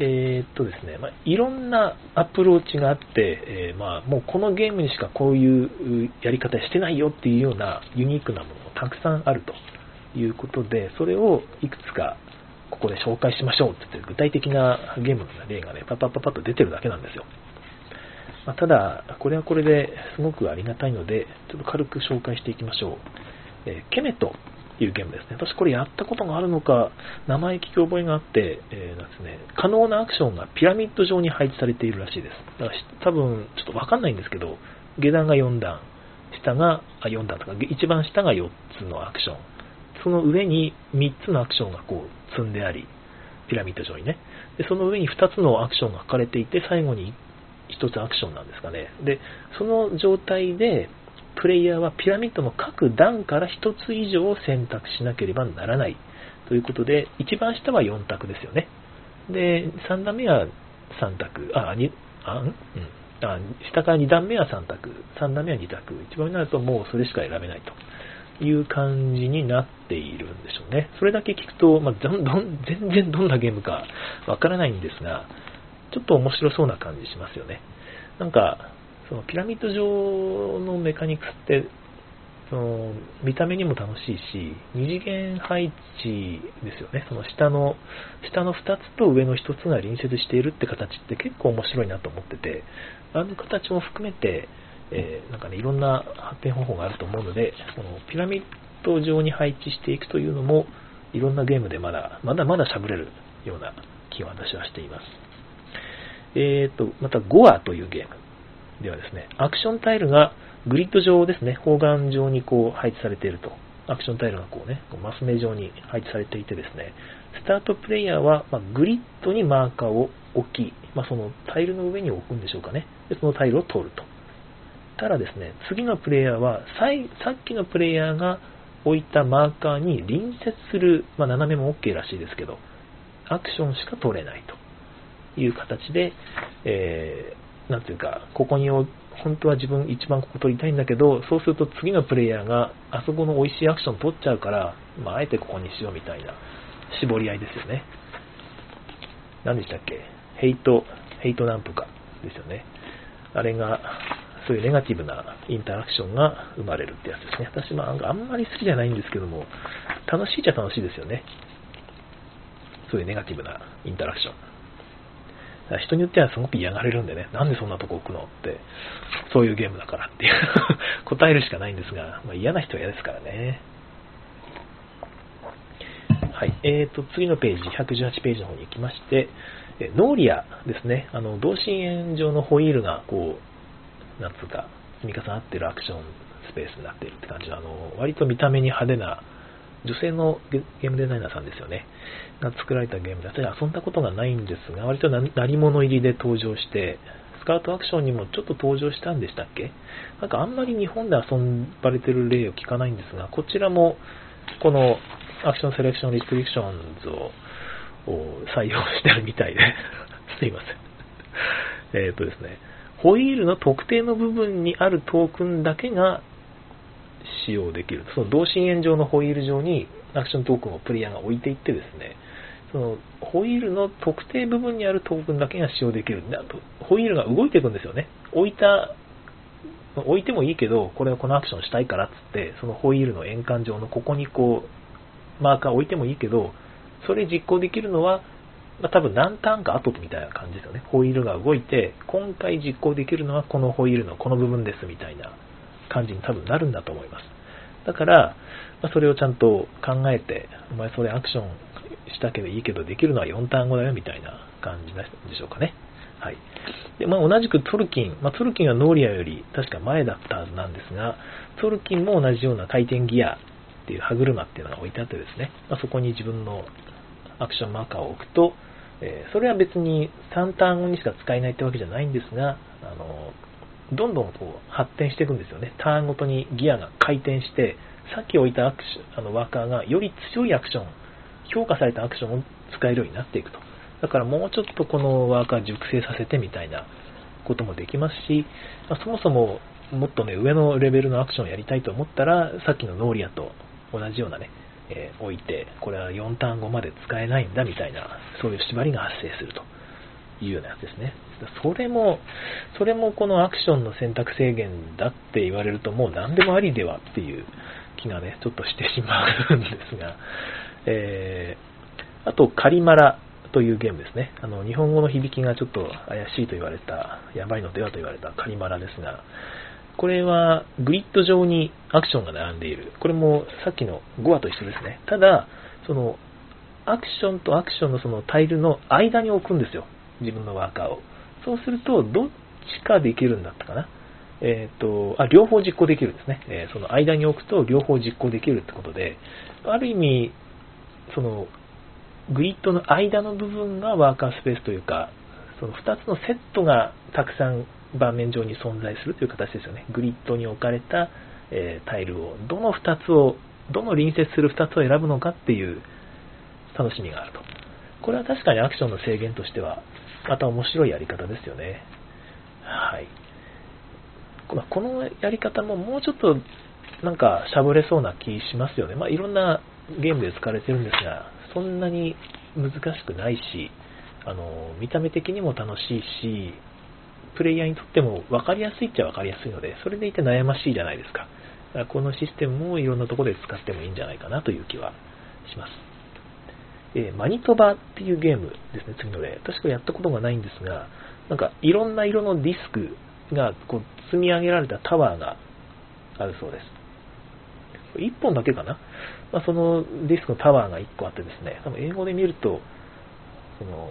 えー、っとですね、まあ、いろんなアプローチがあって、えー、まあ、もうこのゲームにしかこういうやり方してないよっていうようなユニークなものもたくさんあるということで、それをいくつかここで紹介しましょうって言って具体的なゲームの例がね、パパパパッと出てるだけなんですよ。まあ、ただ、これはこれですごくありがたいので、ちょっと軽く紹介していきましょう。えー、ケメトっていうゲームですね。私これやったことがあるのか、名前聞き覚えがあって、えー、ですね、可能なアクションがピラミッド状に配置されているらしいです。だから多分、ちょっとわかんないんですけど、下段が4段、下が、4段とか、一番下が4つのアクション。その上に3つのアクションがこう積んであり、ピラミッド上にね。で、その上に2つのアクションが書かれていて、最後に1つアクションなんですかね。で、その状態で、プレイヤーはピラミッドの各段から1つ以上を選択しなければならないということで、一番下は4択ですよね。で、3段目は3択、あ、2、あ、うん、あ下から2段目は3択、3段目は2択、一番になるともうそれしか選べないと。いう感じになっているんでしょうね。それだけ聞くと、まあ、どんどん全然どんなゲームかわからないんですが、ちょっと面白そうな感じしますよね。なんか、そのピラミッド上のメカニクスってその見た目にも楽しいし、二次元配置ですよね。その下の、下の2つと上の1つが隣接しているって形って結構面白いなと思ってて、あの形も含めて、えー、なんかね、いろんな発展方法があると思うので、このピラミッド上に配置していくというのも、いろんなゲームでまだ、まだまだしゃぶれるような気は私はしています。えーと、また、ゴアというゲームではですね、アクションタイルがグリッド上ですね、方眼上にこう配置されていると。アクションタイルがこうね、こうマス目状に配置されていてですね、スタートプレイヤーは、まグリッドにマーカーを置き、まあ、そのタイルの上に置くんでしょうかね。で、そのタイルを取ると。ただですね、次のプレイヤーは、さっきのプレイヤーが置いたマーカーに隣接する、まあ、斜めも OK らしいですけど、アクションしか取れないという形で、えー、なんていうか、ここに本当は自分一番ここ取りたいんだけど、そうすると次のプレイヤーがあそこの美味しいアクション取っちゃうから、まあ、あえてここにしようみたいな絞り合いですよね。何でしたっけ？ヘイト、ヘイトなんとかですよね。あれが、そういうネガティブなインタラクションが生まれるってやつですね。私もあんまり好きじゃないんですけども、楽しいっちゃ楽しいですよね。そういうネガティブなインタラクション。人によってはすごく嫌がれるんでね、なんでそんなとこ置くのって、そういうゲームだからっていう 答えるしかないんですが、まあ、嫌な人は嫌ですからね。はい。えーと、次のページ、118ページの方に行きまして、えノーリアですね、あの、同心円状のホイールが、こう、なんつうか、積み重なってるアクションスペースになっているって感じの、あの、割と見た目に派手な、女性のゲームデザイナーさんですよね。が作られたゲームで、私遊んだことがないんですが、割と鳴り物入りで登場して、スカウトアクションにもちょっと登場したんでしたっけ？なんかあんまり日本で遊ばれてる例を聞かないんですが、こちらも、このアクションセレクションリストリクションズを採用してるみたいで すいません。えっ、とですね、ホイールの特定の部分にあるトークンだけが使用できる。その同心円状のホイール上にアクショントークンをプレイヤーが置いていってですね、そのホイールの特定部分にあるトークンだけが使用できる。であとホイールが動いていくんですよね。置いた、置いてもいいけど、これはこのアクションしたいからっつって、そのホイールの円環上のここにこう、マーカー置いてもいいけど、それ実行できるのは、まあ、多分何ターンか後みたいな感じですよね。ホイールが動いて、今回実行できるのはこのホイールのこの部分ですみたいな感じに多分なるんだと思います。だから、まあ、それをちゃんと考えて、お前それアクションしたけどいいけど、できるのは4ターン後だよみたいな感じでしょうかね。はい。で、まあ、同じくトルキン、まあ、トルキンはノーリアより確か前だったはずなんですが、トルキンも同じような回転ギアっていう歯車っていうのが置いてあってですね、まあ、そこに自分のアクションマーカーを置くと、えー、それは別に3ターンにしか使えないってわけじゃないんですが、あの、どんどんこう発展していくんですよね。ターンごとにギアが回転して、さっき置いたアクションあのワーカーがより強いアクション、評価されたアクションを使えるようになっていくと。だからもうちょっとこのワーカー熟成させてみたいなこともできますし、まあ、そもそももっとね、上のレベルのアクションをやりたいと思ったら、さっきのノーリアと同じようなね、えー、置いて、これは4ターン後まで使えないんだみたいな、そういう縛りが発生すると。いうようなやつですね。それも、それもこのアクションの選択制限だって言われるともう何でもありではっていう気がね、ちょっとしてしまうんですが、えー、あと、カリマラというゲームですね。あの、日本語の響きがちょっと怪しいと言われた、やばいのではと言われたカリマラですが、これはグリッド上にアクションが並んでいる。これもさっきの5話と一緒ですね。ただ、その、アクションとアクションのそのタイルの間に置くんですよ。自分のワーカーを。そうすると、どっちかできるんだったかな。えっ、ー、と、あ、両方実行できるんですね。えー、その間に置くと両方実行できるってことで、ある意味、その、グリッドの間の部分がワーカースペースというか、その2つのセットがたくさん盤面上に存在するという形ですよね。グリッドに置かれた、えー、タイルを、どの2つを、どの隣接する2つを選ぶのかっていう楽しみがあると。これは確かにアクションの制限としてはまた面白いやり方ですよね。はい。このやり方ももうちょっとなんかしゃぶれそうな気しますよね。まあ、いろんなゲームで使われてるんですが、そんなに難しくないし、あの、見た目的にも楽しいし、プレイヤーにとっても分かりやすいっちゃ分かりやすいので、それでいて悩ましいじゃないですか。だからこのシステムもいろんなところで使ってもいいんじゃないかなという気はします。えー、マニトバっていうゲームですね、次の例。確かやったことがないんですが、なんかいろんな色のディスクがこう積み上げられたタワーがあるそうです。1本だけかな、まあ、そのディスクのタワーが1個あってですね、多分英語で見ると、その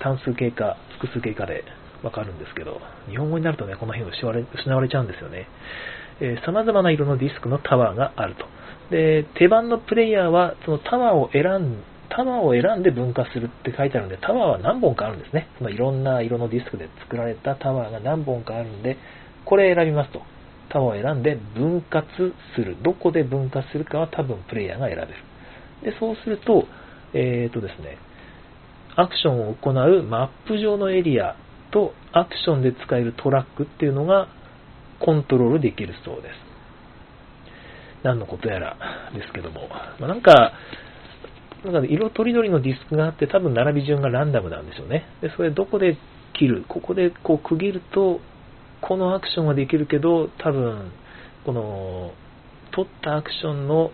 単数形か複数形かでわかるんですけど、日本語になるとね、この辺失われ失われちゃうんですよね。えー、様々な色のディスクのタワーがあると。で、手番のプレイヤーは、そのタワーを選んタワーを選んで分化するって書いてあるんで、タワーは何本かあるんですね。そのいろんな色のディスクで作られたタワーが何本かあるんで、これ選びますと。タワーを選んで分割する。どこで分割するかは多分プレイヤーが選べる。で、そうすると、えっ、ー、とですね、アクションを行うマップ上のエリアとアクションで使えるトラックっていうのがコントロールできるそうです。何のことやらですけども。まあ、なんか、なんか色とりどりのディスクがあって多分並び順がランダムなんでしょうね。で、それどこで切る、ここでこう区切ると、このアクションはできるけど、多分、この、取ったアクションの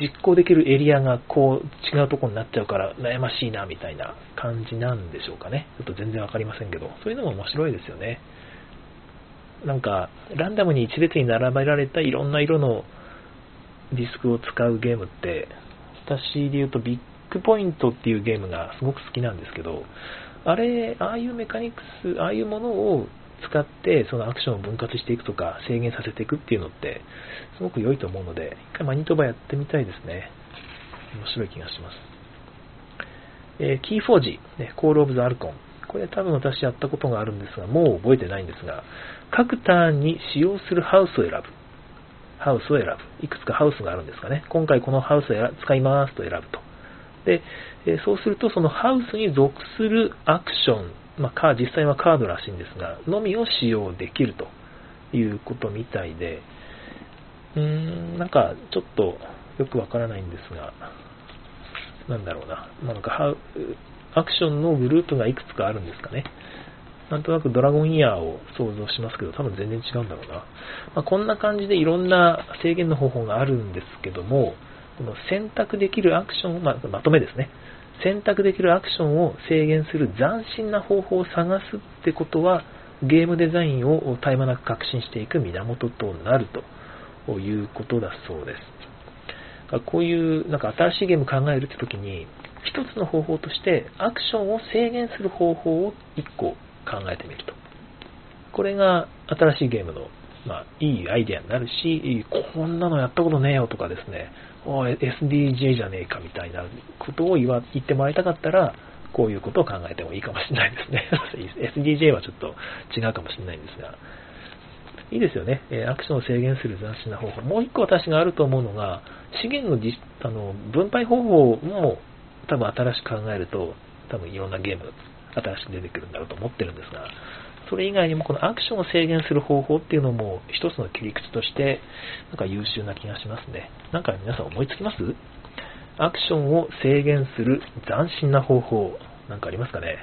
実行できるエリアがこう違うとこになっちゃうから悩ましいなみたいな感じなんでしょうかね。ちょっと全然わかりませんけど、そういうのも面白いですよね。なんか、ランダムに一列に並べられたいろんな色のディスクを使うゲームって、私で言うとビッグポイントっていうゲームがすごく好きなんですけど、あれ、ああいうメカニクス、ああいうものを使ってそのアクションを分割していくとか制限させていくっていうのってすごく良いと思うので、一回マニトバやってみたいですね。面白い気がします。えー、キーフォージ、ね、コールオブザアルコン。これ多分私やったことがあるんですが、もう覚えてないんですが、各ターンに使用するハウスを選ぶ。ハウスを選ぶ。いくつかハウスがあるんですかね。今回このハウスを使いますと選ぶと。で、えそうするとそのハウスに属するアクション、まあ、実際はカードらしいんですが、のみを使用できるということみたいで、うーん、なんかちょっとよくわからないんですが、なんだろうな、なんかアクションのグループがいくつかあるんですかね。なんとなくドラゴンイヤーを想像しますけど、多分全然違うんだろうな。まあ、こんな感じでいろんな制限の方法があるんですけども、この選択できるアクションを、ま、まとめですね。選択できるアクションを制限する斬新な方法を探すってことは、ゲームデザインを絶え間なく革新していく源となるということだそうです。こういうなんか新しいゲーム考えるって時に、一つの方法としてアクションを制限する方法を一個考えてみると。これが新しいゲームの、まあ、いいアイデアになるし、こんなのやったことねえよとかですね、SDJ じゃねえかみたいなことを言わ言ってもらいたかったら、こういうことを考えてもいいかもしれないですね。SDJ はちょっと違うかもしれないんですが、いいですよね。アクションを制限する斬新な方法。もう一個私があると思うのが、資源のあの分配方法も多分新しく考えると、多分いろんなゲーム新しく出てくるんだろうと思ってるんですが、それ以外にもこのアクションを制限する方法っていうのも一つの切り口として、なんか優秀な気がしますね。なんか皆さん思いつきます？アクションを制限する斬新な方法、なんかありますかね？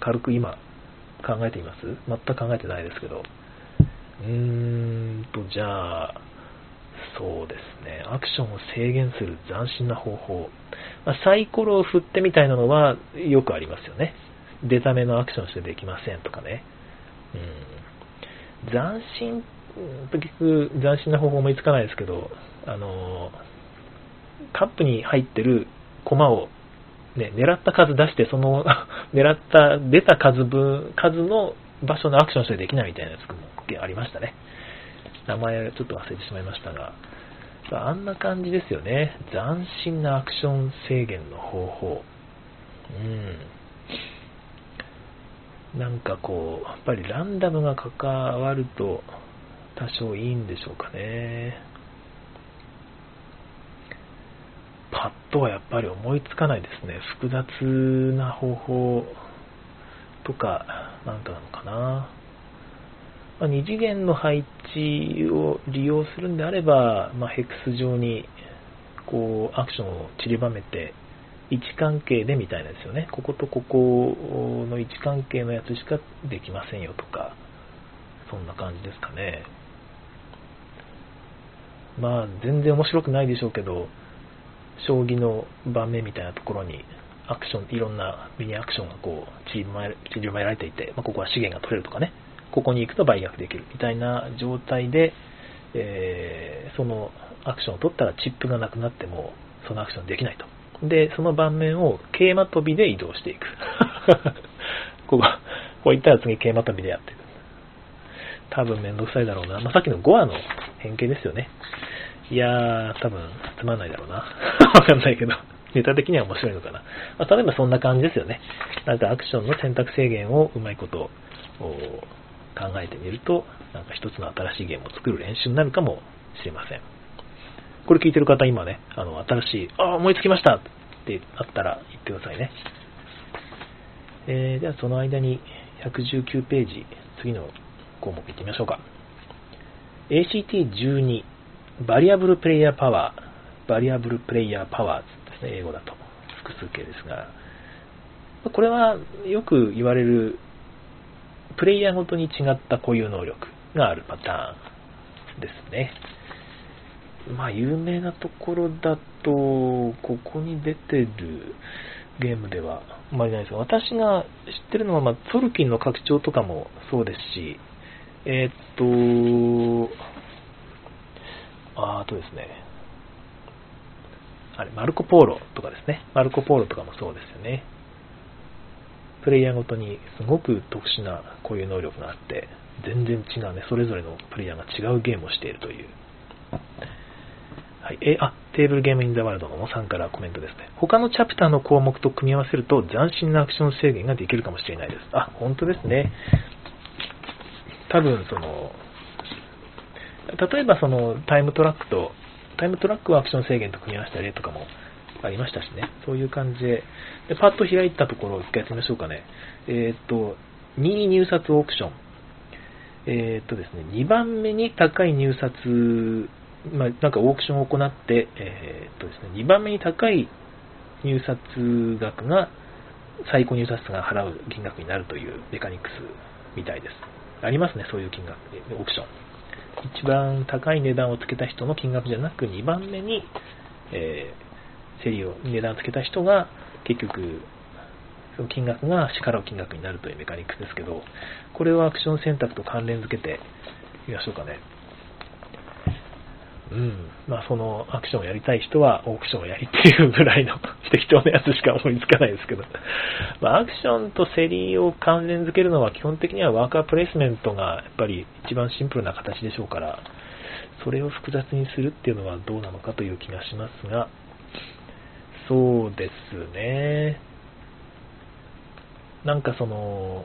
軽く今考えています？全く考えてないですけど。うーんと、じゃあ、そうですね。アクションを制限する斬新な方法。まあ、サイコロを振ってみたいなのはよくありますよね。出た目のアクションしてできませんとかね。斬新、結局斬新な方法思いつかないですけど、あの、カップに入ってる駒をね、狙った数出して、その 狙った、出た数分、数の場所のアクションしてできないみたいなやつもありましたね。名前ちょっと忘れてしまいましたが、あんな感じですよね。斬新なアクション制限の方法。うん。なんかこう、やっぱりランダムが関わると多少いいんでしょうかね。パッとはやっぱり思いつかないですね。複雑な方法とか、なんかなのかな。まあ、2次元の配置を利用するんであれば、まあ、ヘックス上にこうアクションを散りばめて位置関係でみたいなですよね。こことここの位置関係のやつしかできませんよとか、そんな感じですかね。まあ、全然面白くないでしょうけど、将棋の盤面みたいなところにアクション、いろんなミニアクションがこう散りばめられていて、まあ、ここは資源が取れるとかね、ここに行くと売却できるみたいな状態で、えー、そのアクションを取ったらチップがなくなってもそのアクションできないと。で、その盤面を桂馬跳びで移動していく。ここ、こういったら次桂馬跳びでやっていく。多分めんどくさいだろうな。まあ、さっきの5話の変形ですよね。いやー、多分つまんないだろうな。わかんないけど。ネタ的には面白いのかな。まあ、例えばそんな感じですよね。なんかアクションの選択制限をうまいこと考えてみると、なんか一つの新しいゲームを作る練習になるかもしれません。これ聞いてる方、今ね、あの、新しい、あ、思いつきましたってあったら言ってくださいね。えー、ではその間に119ページ、次の項目いってみましょうか。ACT12、 Variable Player Power、Variable Player Power ですね、英語だと。複数形ですが、これはよく言われる、プレイヤーごとに違った固有能力があるパターンですね。まあ、有名なところだと、ここに出てるゲームではあまりないですが、私が知ってるのは、まあ、トルキンの拡張とかもそうですし、えー、っと、ああとですね、あれ、マルコ・ポーロとかですね。マルコ・ポーロとかもそうですよね。プレイヤーごとにすごく特殊なこういう能力があって、全然違うね、それぞれのプレイヤーが違うゲームをしているという。はい、え、あ、テーブルゲームインザワールドのさんからコメントですね。他のチャプターの項目と組み合わせると斬新なアクション制限ができるかもしれないです。あ、本当ですね。多分その、例えばそのタイムトラックとタイムトラックはアクション制限と組み合わせた例とかもありましたしね。そういう感じで。で、パッと開いたところを一回やってみましょうかね。えっ、と、2位入札オークション。えっ、とですね、2番目に高い入札、まあ、なんかオークションを行って、えっ、とですね、2番目に高い入札額が、最高入札が払う金額になるというメカニクスみたいです。ありますね、そういう金額、オークション。一番高い値段をつけた人の金額じゃなく、2番目に、えー、競りを、値段をつけた人が、結局、その金額が支払う金額になるというメカニクスですけど、これをアクション選択と関連づけてみましょうかね。うん。まあ、そのアクションをやりたい人はオークションをやりっていうぐらいの 適当なやつしか思いつかないですけど。まあ、アクションと競りを関連づけるのは基本的にはワーカープレイスメントがやっぱり一番シンプルな形でしょうから、それを複雑にするっていうのはどうなのかという気がしますが、そうですね。なんかその、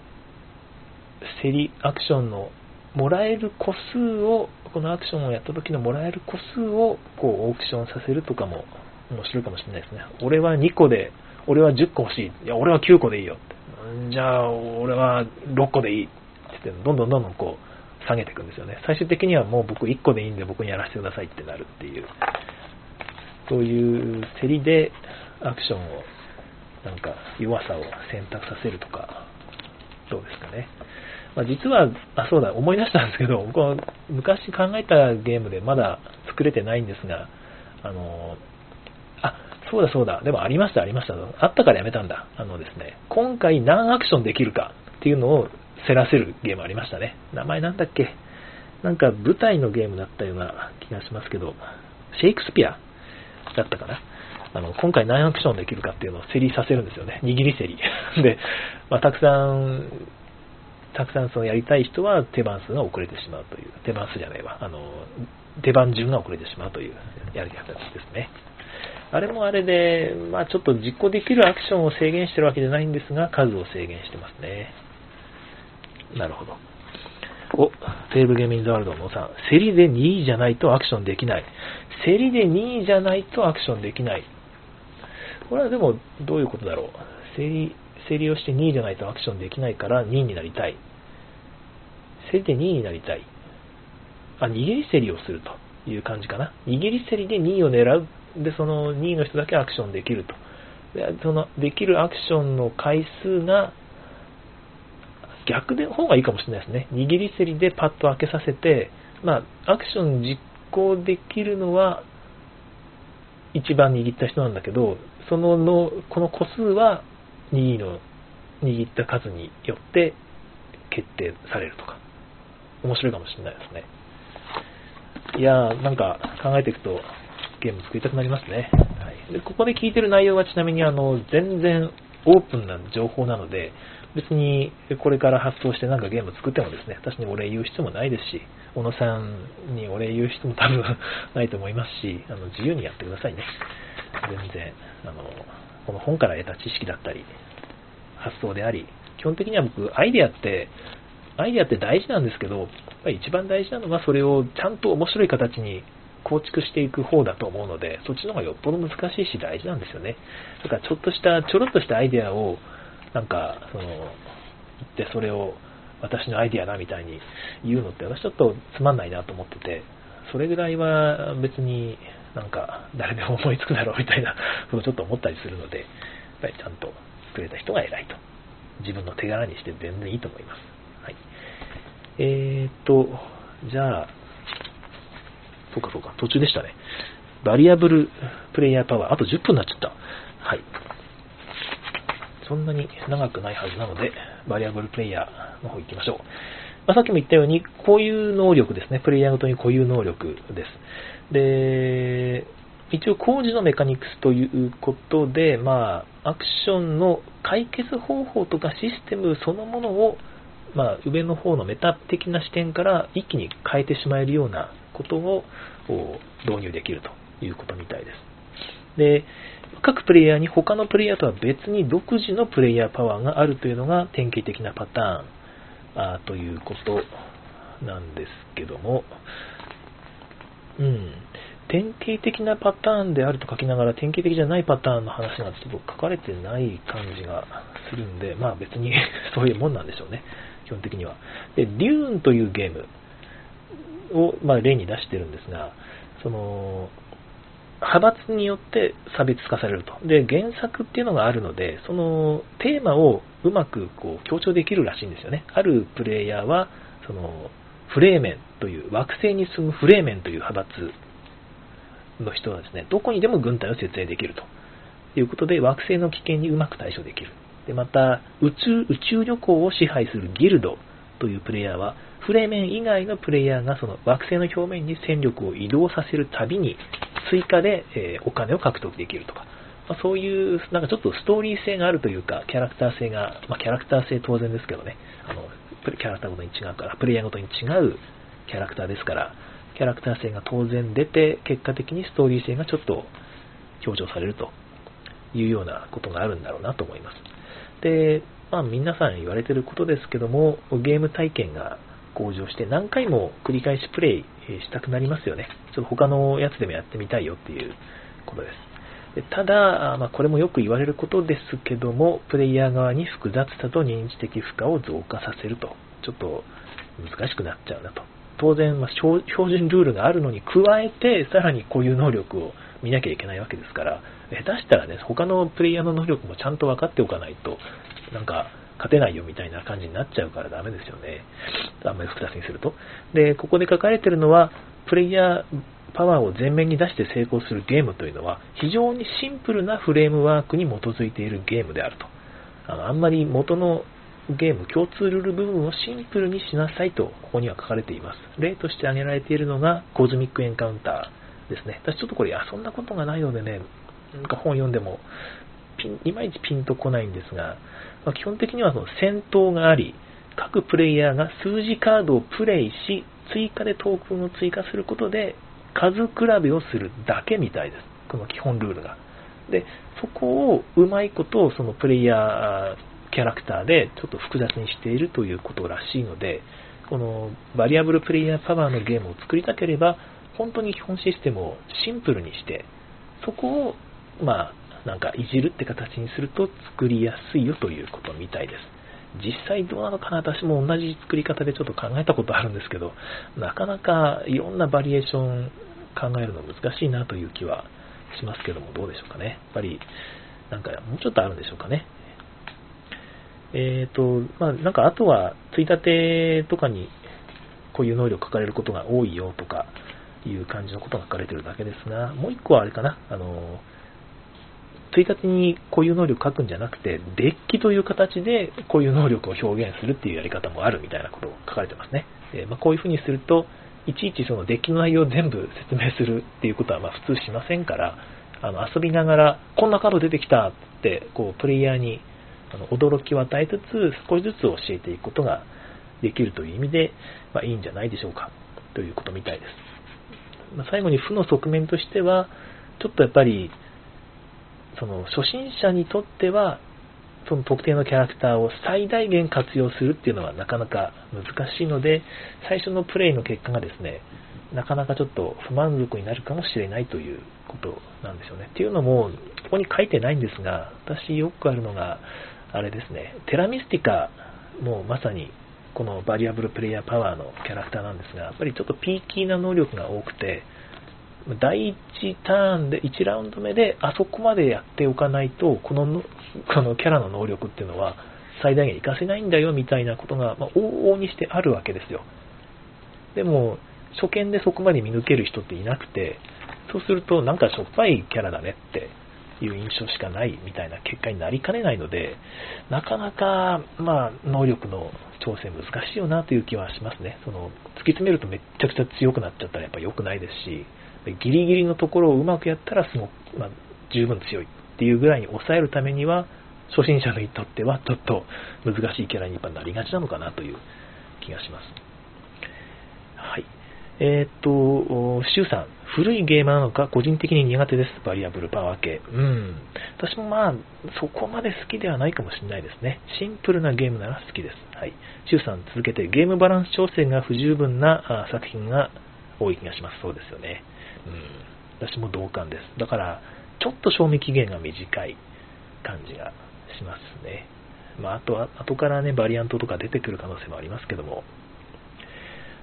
競りアクションのもらえる個数を、このアクションをやった時のもらえる個数をこうオークションさせるとかも面白いかもしれないですね。俺は2個で、俺は10個欲しい。いや、俺は9個でいいよって。じゃあ、俺は6個でいいってって、どんどんどんどんこう、下げていくんですよね。最終的にはもう僕1個でいいんで僕にやらせてくださいってなるっていう、そういう競りでアクションを、なんか弱さを選択させるとか、どうですかね。まあ、実は、あ、そうだ、思い出したんですけど、僕は昔考えたゲームでまだ作れてないんですが、あの、あ、そうだそうだ、でもありました、ありました。あったからやめたんだ。あのですね、今回何アクションできるかっていうのをせらせるゲームありましたね。名前なんだっけ？なんか舞台のゲームだったような気がしますけど、シェイクスピアだったかな？あの、今回何アクションできるかっていうのを競りさせるんですよね。握り競り。で、まあ、たくさんたくさんそのやりたい人は手番数が遅れてしまうという、手番数じゃないわ、あの、手番順が遅れてしまうというやり方ですね。あれもあれで、まあちょっと実行できるアクションを制限してるわけじゃないんですが、数を制限してますね。なるほど。お、テーブルゲームインザワールドのさん、競りで2位じゃないとアクションできない。競りで2位じゃないとアクションできない。これはでも、どういうことだろう。競り、競りをして2位じゃないとアクションできないから2位になりたい。競りで2位になりたい。あ、握り競りをするという感じかな。握り競りで2位を狙う。で、その2位の人だけアクションできると。で、その、できるアクションの回数が、逆で方がいいかもしれないですね。握り競りでパッと開けさせて、まあ、アクション実行できるのは、一番握った人なんだけど、そのの、この個数は2位の握った数によって決定されるとか、面白いかもしれないですね。いやー、なんか考えていくとゲーム作りたくなりますね。はい、でここで聞いてる内容はちなみにあの全然オープンな情報なので、別にこれから発送してなんかゲーム作ってもですね、私にお礼言う必要もないですし、小野さんにお礼言う必要も多分 ないと思いますし、あの自由にやってくださいね。全然、あの、この本から得た知識だったり、発想であり、基本的には僕、アイデアって、アイデアって大事なんですけど、やっぱり一番大事なのはそれをちゃんと面白い形に構築していく方だと思うので、そっちの方がよっぽど難しいし大事なんですよね。だからちょっとした、ちょろっとしたアイデアを、なんか、その、言ってそれを私のアイデアだみたいに言うのって私ちょっとつまんないなと思ってて、それぐらいは別になんか誰でも思いつくだろうみたいなことをちょっと思ったりするので、やっぱりちゃんと作れた人が偉いと。自分の手柄にして全然いいと思います。はい。えーと、じゃあ、そうかそうか、途中でしたね。バリアブルプレイヤーパワー、あと10分になっちゃった。はい。そんなに長くないはずなので、バリアブルプレイヤーの方行きましょう。まあ、さっきも言ったように、こういう能力ですね。プレイヤーごとに固有能力です。で、一応工事のメカニクスということで、まあ、アクションの解決方法とかシステムそのものを、まあ、上の方のメタ的な視点から一気に変えてしまえるようなことを導入できるということみたいです。で、各プレイヤーに他のプレイヤーとは別に独自のプレイヤーパワーがあるというのが典型的なパターンあということなんですけども、うん、典型的なパターンであると書きながら典型的じゃないパターンの話がちょっと書かれてない感じがするんで、まあ別に そういうもんなんでしょうね、基本的には。で、デューンというゲームを、まあ、例に出してるんですが、その、派閥によって差別化されると。で、原作っていうのがあるので、そのテーマをうまくこう強調できるらしいんですよね。あるプレイヤーは、その、フレーメンという惑星に住むフレーメンという派閥の人はですね、どこにでも軍隊を設営できると。いうことで、惑星の危険にうまく対処できる。で、また、宇宙、宇宙旅行を支配するギルドというプレイヤーは、フレーメン以外のプレイヤーがその惑星の表面に戦力を移動させるたびに、追加で、えお金を獲得できるとか、まあ、そういう、なんかちょっとストーリー性があるというか、キャラクター性が、まあ、キャラクター性当然ですけどね、あのキャラクターごとに違うから、プレイヤーごとに違うキャラクターですから、キャラクター性が当然出て、結果的にストーリー性がちょっと強調されるというようなことがあるんだろうなと思います。で、まあ皆さん言われてることですけども、ゲーム体験が向上して何回も繰り返しプレイしたくなりますよね。ちょっと他のやつでもやってみたいよっていうことです。でただ、まあ、これもよく言われることですけども、プレイヤー側に複雑さと認知的負荷を増加させると、ちょっと難しくなっちゃうなと。当然、まあ、標準ルールがあるのに加えて、さらにこういう能力を見なきゃいけないわけですから、下手したらね、他のプレイヤーの能力もちゃんと分かっておかないと、なんか、勝てないよみたいな感じになっちゃうからダメですよね。あんまり複雑にすると。で、ここで書かれてるのは、プレイヤーパワーを前面に出して成功するゲームというのは、非常にシンプルなフレームワークに基づいているゲームであると。あのあんまり元のゲーム、共通ルール部分をシンプルにしなさいと、ここには書かれています。例として挙げられているのが、コズミックエンカウンターですね。私ちょっとこれ遊んだことがないのでね、なんか本読んでもピン、いまいちピンとこないんですが、まあ、基本的にはその戦闘があり、各プレイヤーが数字カードをプレイし、追加でトークンを追加することで、数比べをするだけみたいです。この基本ルールが。で、そこをうまいことをそのプレイヤーキャラクターでちょっと複雑にしているということらしいので、このバリアブルプレイヤーパワーのゲームを作りたければ、本当に基本システムをシンプルにして、そこを、まあ、なんかいじるって形にすると作りやすいよということみたいです。実際どうなのかな、私も同じ作り方でちょっと考えたことあるんですけど、なかなかいろんなバリエーション考えるの難しいなという気はしますけども、どうでしょうかね。やっぱり、なんかもうちょっとあるんでしょうかね。えっ、ー、と、まあ、なんかあとは、ついたてとかにこういう能力書かれることが多いよとかいう感じのことが書かれてるだけですが、もう一個はあれかな、あの、ついたてにこういう能力書くんじゃなくて、デッキという形でこういう能力を表現するっていうやり方もあるみたいなことを書かれてますね。でまあ、こういうふうにすると、いちいちそのデッキの内容を全部説明するっていうことはま普通しませんから、あの遊びながら、こんなカード出てきたって、こうプレイヤーに驚きを与えつつ、少しずつ教えていくことができるという意味で、まあ、いいんじゃないでしょうかということみたいです。まあ、最後に負の側面としては、ちょっとやっぱり、その初心者にとっては、その特定のキャラクターを最大限活用するっていうのはなかなか難しいので、最初のプレイの結果がですね、なかなかちょっと不満足になるかもしれないということなんですよね。っていうのも、ここに書いてないんですが、私よくあるのが、あれですね、テラミスティカもまさにこのバリアブルプレイヤーパワーのキャラクターなんですが、やっぱりちょっとピーキーな能力が多くて、第1ターンで、1ラウンド目であそこまでやっておかないと、このこのキャラの能力っていうのは最大限活かせないんだよみたいなことが、まあ、往々にしてあるわけですよ。でも、初見でそこまで見抜ける人っていなくて、そうするとなんかしょっぱいキャラだねっていう印象しかないみたいな結果になりかねないので、なかなか、まあ、能力の調整難しいよなという気はしますね。その、突き詰めるとめっちゃくちゃ強くなっちゃったらやっぱ良くないですし、ギリギリのところをうまくやったらすごく、まあ、十分強いっていうぐらいに抑えるためには、初心者にとってはちょっと難しいキャラにやっぱなりがちなのかなという気がします。はい。えー、っと、シュウさん、古いゲームなのか個人的に苦手です。バリアブルパワー系。うん。私もまあ、そこまで好きではないかもしれないですね。シンプルなゲームなら好きです。はい。シュウさん続けて、ゲームバランス調整が不十分な作品が多い気がします。そうですよね。うん。私も同感です。だから、ちょっと賞味期限が短い感じがしますね。まあ、あとは、後からね、バリアントとか出てくる可能性もありますけども、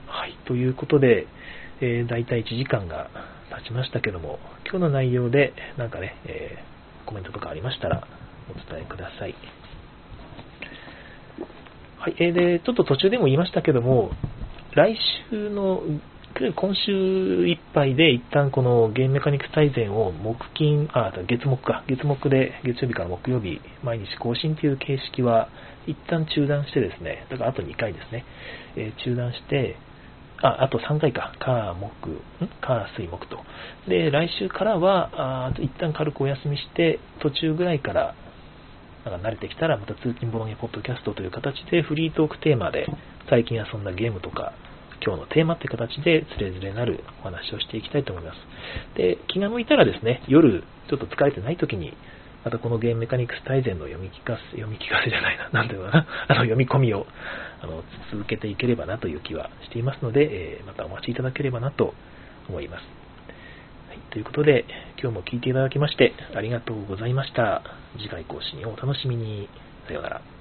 はい、ということで、えー、大体1時間が経ちましたけども、今日の内容でなんかね、えー、コメントとかありましたらお伝えください。はい、えー、で、ちょっと途中でも言いましたけども、来週の、今週いっぱいで一旦このゲームメカニクス大全を木金、あ、月木か、月木で月曜日から木曜日毎日更新という形式は一旦中断してですね、だからあと2回ですね、えー、中断して、あ、あと3回か。火、木、ん？火、水、木と。で、来週からは、あ一旦軽くお休みして、途中ぐらいから、なんか慣れてきたら、また通勤ボロゲポッドキャストという形で、フリートークテーマで、最近遊んだゲームとか、今日のテーマって形で、つれづれなるお話をしていきたいと思います。で、気が向いたらですね、夜、ちょっと疲れてない時に、またこのゲームメカニクス大全の読み聞かせ、読み聞かせじゃないな、なんていうのかな、あの読み込みをあの続けていければなという気はしていますので、えー、またお待ちいただければなと思います。はい、ということで、今日も聞いていただきましてありがとうございました。次回更新をお楽しみに。さようなら。